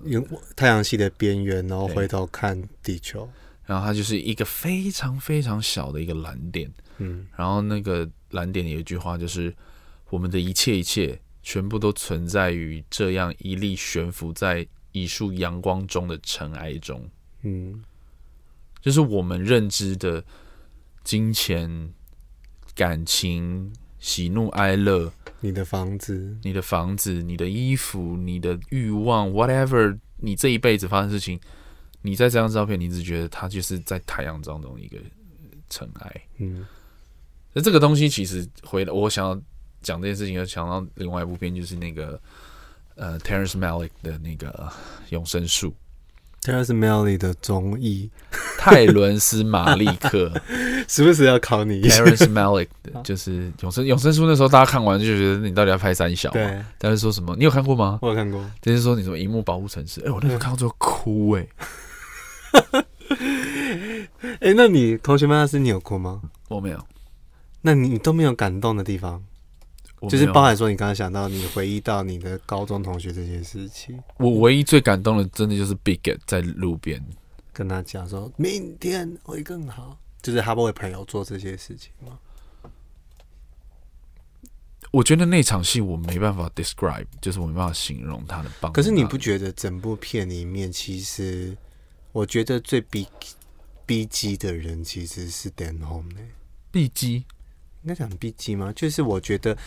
太阳系的边缘，然后回头看地球，然后它就是一个非常非常小的一个蓝点。嗯，然后那个蓝点有一句话，就是我们的一切一切全部都存在于这样一粒悬浮在一束阳光中的尘埃中。嗯。就是我们认知的金钱、感情、喜怒哀乐，你的房子、你的房子、你的衣服、你的欲望，whatever，你这一辈子发生事情，你在这张照片，你只觉得它就是在太阳当中一个尘埃。嗯，那这个东西其实回来，我想要讲这件事情，又想到另外一部片，就是那个呃，Terrence Malick 的那个《永生树》。Terrence Malick 的综艺，泰伦斯·马利克，时不时要考你一下。Terrence Malick 的就是永生永生书，那时候大家看完就觉得你到底要拍三小？对。但是说什么？你有看过吗？我有看过。就是说你什么荧幕保护城市？哎、欸，我那时候看到最后哭哎、欸。哎、欸，那你同学们那是你有哭吗？我没有。那你都没有感动的地方，就是包含说你刚刚想到你回忆到你的高中同学这件事情。我唯一最感动的，真的就是 Big 在路边跟他讲说明天会更好，就是他不会朋友做这些事情吗？我觉得那场戏我没办法 describe，就是我没办法形容他的棒。可是你不觉得整部片里面，其实我觉得最逼逼机的人其实是 Dan Home 呢？逼机应该讲逼机吗？就是我觉得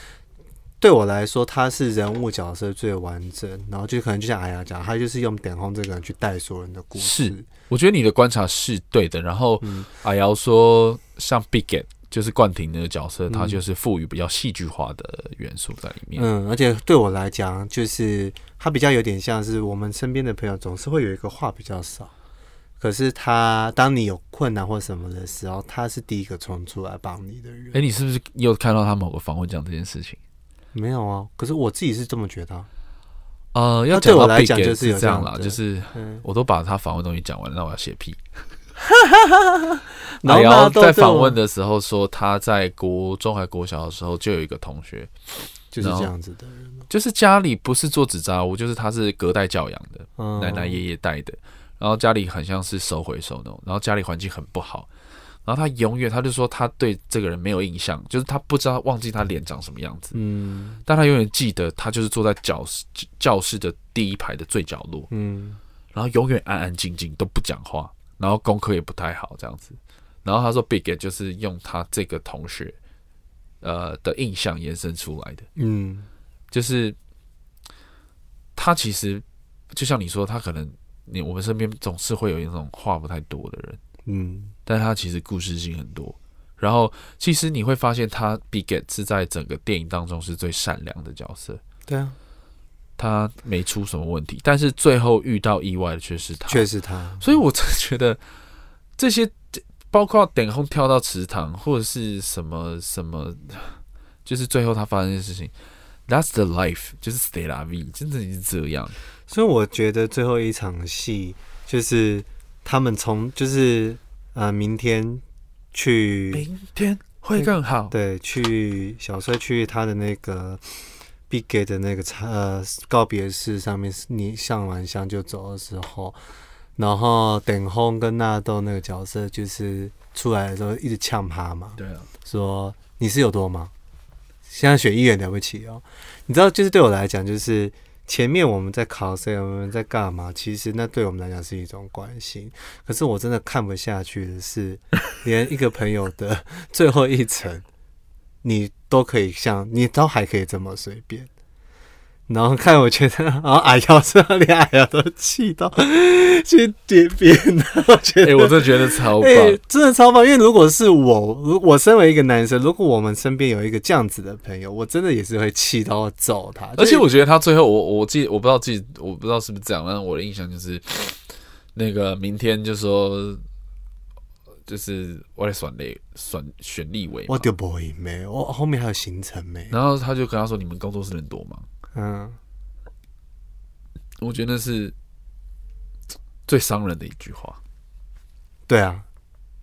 对我来说，他是人物角色最完整，然后就可能就像阿雅讲，他就是用 Dan Hong 这个人去带所有人的故事。是，我觉得你的观察是对的。然后阿瑶说像 Big Get。就是冠廷那个角色，他就是赋予比较戏剧化的元素在里面。嗯，而且对我来讲，就是他比较有点像是我们身边的朋友，总是会有一个话比较少，可是他当你有困难或什么的时候，他是第一个冲出来帮你的人。哎、欸，你是不是又看到他某个访问讲这件事情？没有啊，可是我自己是这么觉得。呃，要对我来讲就是这样啦，就是我都把他访问东西讲完了，那我要写屁。然后在访问的时候说，他在国中还国小的时候就有一个同学，就是这样子的人，就是家里不是做纸扎屋，就是他是隔代教养的，奶奶爷爷带的，然后家里很像是收回收那种，然后家里环境很不好，然后他永远他就说他对这个人没有印象，就是他不知道忘记他脸长什么样子，嗯，但他永远记得他就是坐在教室教室的第一排的最角落，嗯，然后永远安安静静都不讲话。然后功课也不太好，这样子。然后他说，Big 就是用他这个同学，呃的印象延伸出来的。嗯，就是他其实就像你说，他可能你我们身边总是会有一种话不太多的人。嗯，但他其实故事性很多。然后其实你会发现，他 Big 是在整个电影当中是最善良的角色。对啊。他没出什么问题，但是最后遇到意外的却是他，却是他。所以我真的觉得这些，包括点空跳到池塘，或者是什么什么，就是最后他发生的事情，That's the life，就是 stay vie，真的是这样。所以我觉得最后一场戏就是他们从就是呃明天去，明天会更好。对，去小帅去他的那个。Big 的那个呃告别式上面，你上完香就走的时候，然后等红跟纳豆那个角色就是出来的时候一直呛他嘛，对啊，说你是有多忙？现在选议员了不起哦，你知道，就是对我来讲，就是前面我们在考试，我们在干嘛？其实那对我们来讲是一种关心，可是我真的看不下去的是，连一个朋友的最后一层。你都可以像你都还可以这么随便，然后看我觉得，然后矮腰是连矮腰都气到 去点边了。我觉得，哎，我真的觉得超棒，真的超棒。因为如果是我，如我身为一个男生，如果我们身边有一个这样子的朋友，我真的也是会气到揍他。而且我觉得他最后，我我记，我不知道记，我不知道是不是这样，但我的印象就是，那个明天就说。就是我来选立选选立委，我就不会没，我后面还有行程没。然后他就跟他说：“你们工作室人多吗？”嗯，我觉得是最伤人的一句话。对啊，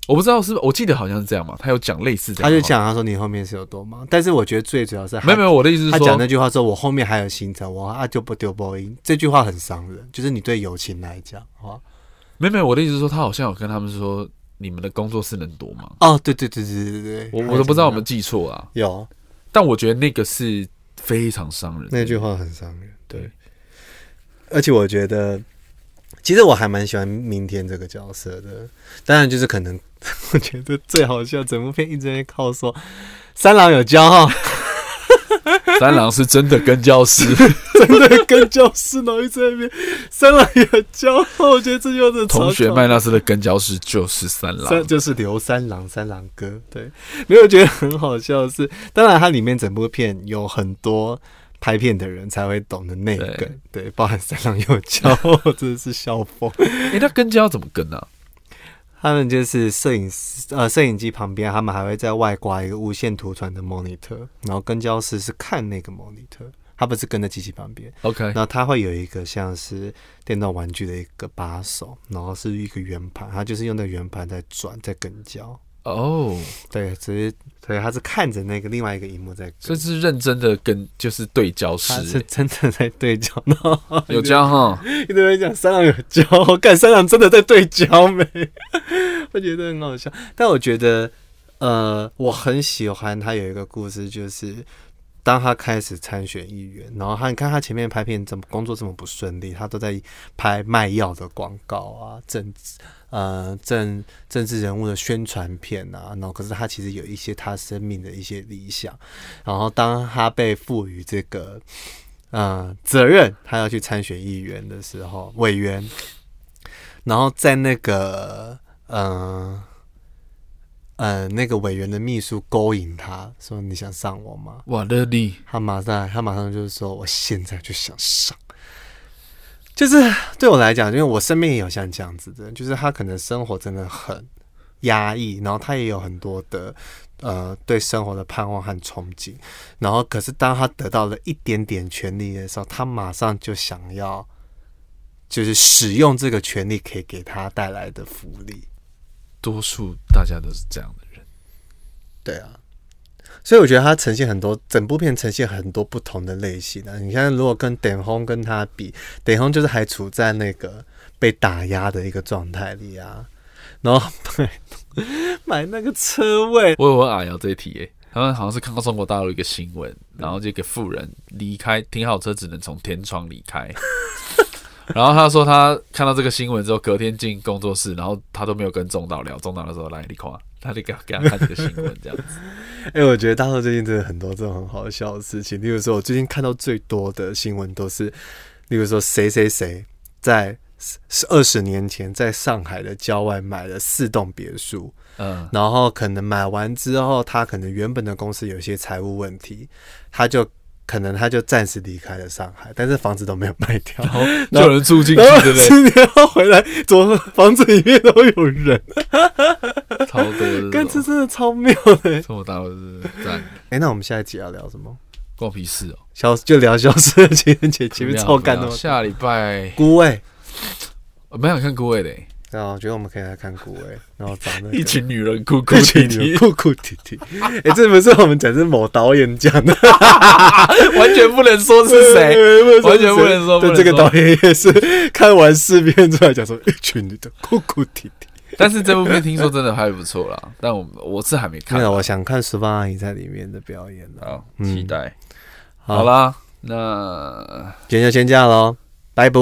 我不知道是我记得好像是这样嘛。他有讲类似这样，他就讲他说：“你后面是有多忙？”但是我觉得最主要是没有没有，我的意思是说，他讲那句话说：“我后面还有行程，我啊就不丢波音。”这句话很伤人，就是你对友情来讲，哈，没有没有，我的意思是说，他好像有跟他们说。你们的工作室能多吗？哦，对对对对对对，我我都不知道有没有记错啊。有，但我觉得那个是非常伤人，那句话很伤人。对，而且我觉得，其实我还蛮喜欢明天这个角色的。当然，就是可能 我觉得最好笑，整部片一直在靠说三郎有骄傲。三郎是真的跟教师，真的跟教师，然后一直在那边。三郎也很骄傲，我觉得这就是同学麦纳斯的跟教师就是三郎，三就是刘三郎，三郎哥。对，没有觉得很好笑的是，当然它里面整部片有很多拍片的人才会懂的那个，对，包含三郎有骄傲，真的是笑疯。哎、欸，那跟教怎么跟呢、啊？他们就是摄影师，呃，摄影机旁边，他们还会在外挂一个无线图传的 monitor，然后跟焦师是看那个 monitor，他不是跟在机器旁边。OK，然后他会有一个像是电动玩具的一个把手，然后是一个圆盘，他就是用那个圆盘在转，在跟焦。哦，对，只是所以他是看着那个另外一个荧幕在，所以是认真的跟就是对焦式，他是真的在对焦，有焦哈，一直在讲三郎有焦，我感三郎真的在对焦没？我觉得很好笑，但我觉得呃，我很喜欢他有一个故事，就是当他开始参选议员，然后他你看他前面拍片怎么工作这么不顺利，他都在拍卖药的广告啊，政治。呃，政政治人物的宣传片啊，然后可是他其实有一些他生命的一些理想，然后当他被赋予这个呃责任，他要去参选议员的时候，委员，然后在那个呃呃那个委员的秘书勾引他说，你想上我吗？我，乐利，他马上他马上就是说，我现在就想上。就是对我来讲，因为我身边也有像这样子的，就是他可能生活真的很压抑，然后他也有很多的呃对生活的盼望和憧憬，然后可是当他得到了一点点权利的时候，他马上就想要就是使用这个权利可以给他带来的福利。多数大家都是这样的人，对啊。所以我觉得它呈现很多，整部片呈现很多不同的类型的、啊。你看，如果跟电风跟他比，电风就是还处在那个被打压的一个状态里啊。然后买买那个车位，我有问阿瑶这一题诶、欸，他们好像是看到中国大陆一个新闻，然后这个富人离开停好车只能从天窗离开。然后他说他看到这个新闻之后，隔天进工作室，然后他都没有跟中导聊，中导的时候来你看，他就给给他看这个新闻这样子。哎、欸，我觉得大陆最近真的很多这种很好笑的事情。例如说，我最近看到最多的新闻都是，例如说谁谁谁在二十年前在上海的郊外买了四栋别墅，嗯，然后可能买完之后，他可能原本的公司有一些财务问题，他就。可能他就暂时离开了上海，但是房子都没有卖掉，就有人住进去，对不对？十年后回来，怎么房子里面都有人？超多的，干这真的超妙的。这么大的赞！哎、欸，那我们下一集要聊什么？关我屁事哦！消就聊消失的情人节，前面超干的。下礼拜孤味，我蛮想看孤味的。然后我觉得我们可以来看古威，然后找那个一群女人哭哭啼啼，哭 哭啼啼。哎、欸，这不是我们讲，是某导演讲的，完全不能说是谁，完全不能说。对，这个导演也是看完试片出来讲说，一群女的哭哭啼啼。但是这部片听说真的还不错啦，但我我是还没看。我想看十八阿姨在里面的表演好，期待。嗯、好啦，那今天就先这样喽，拜拜。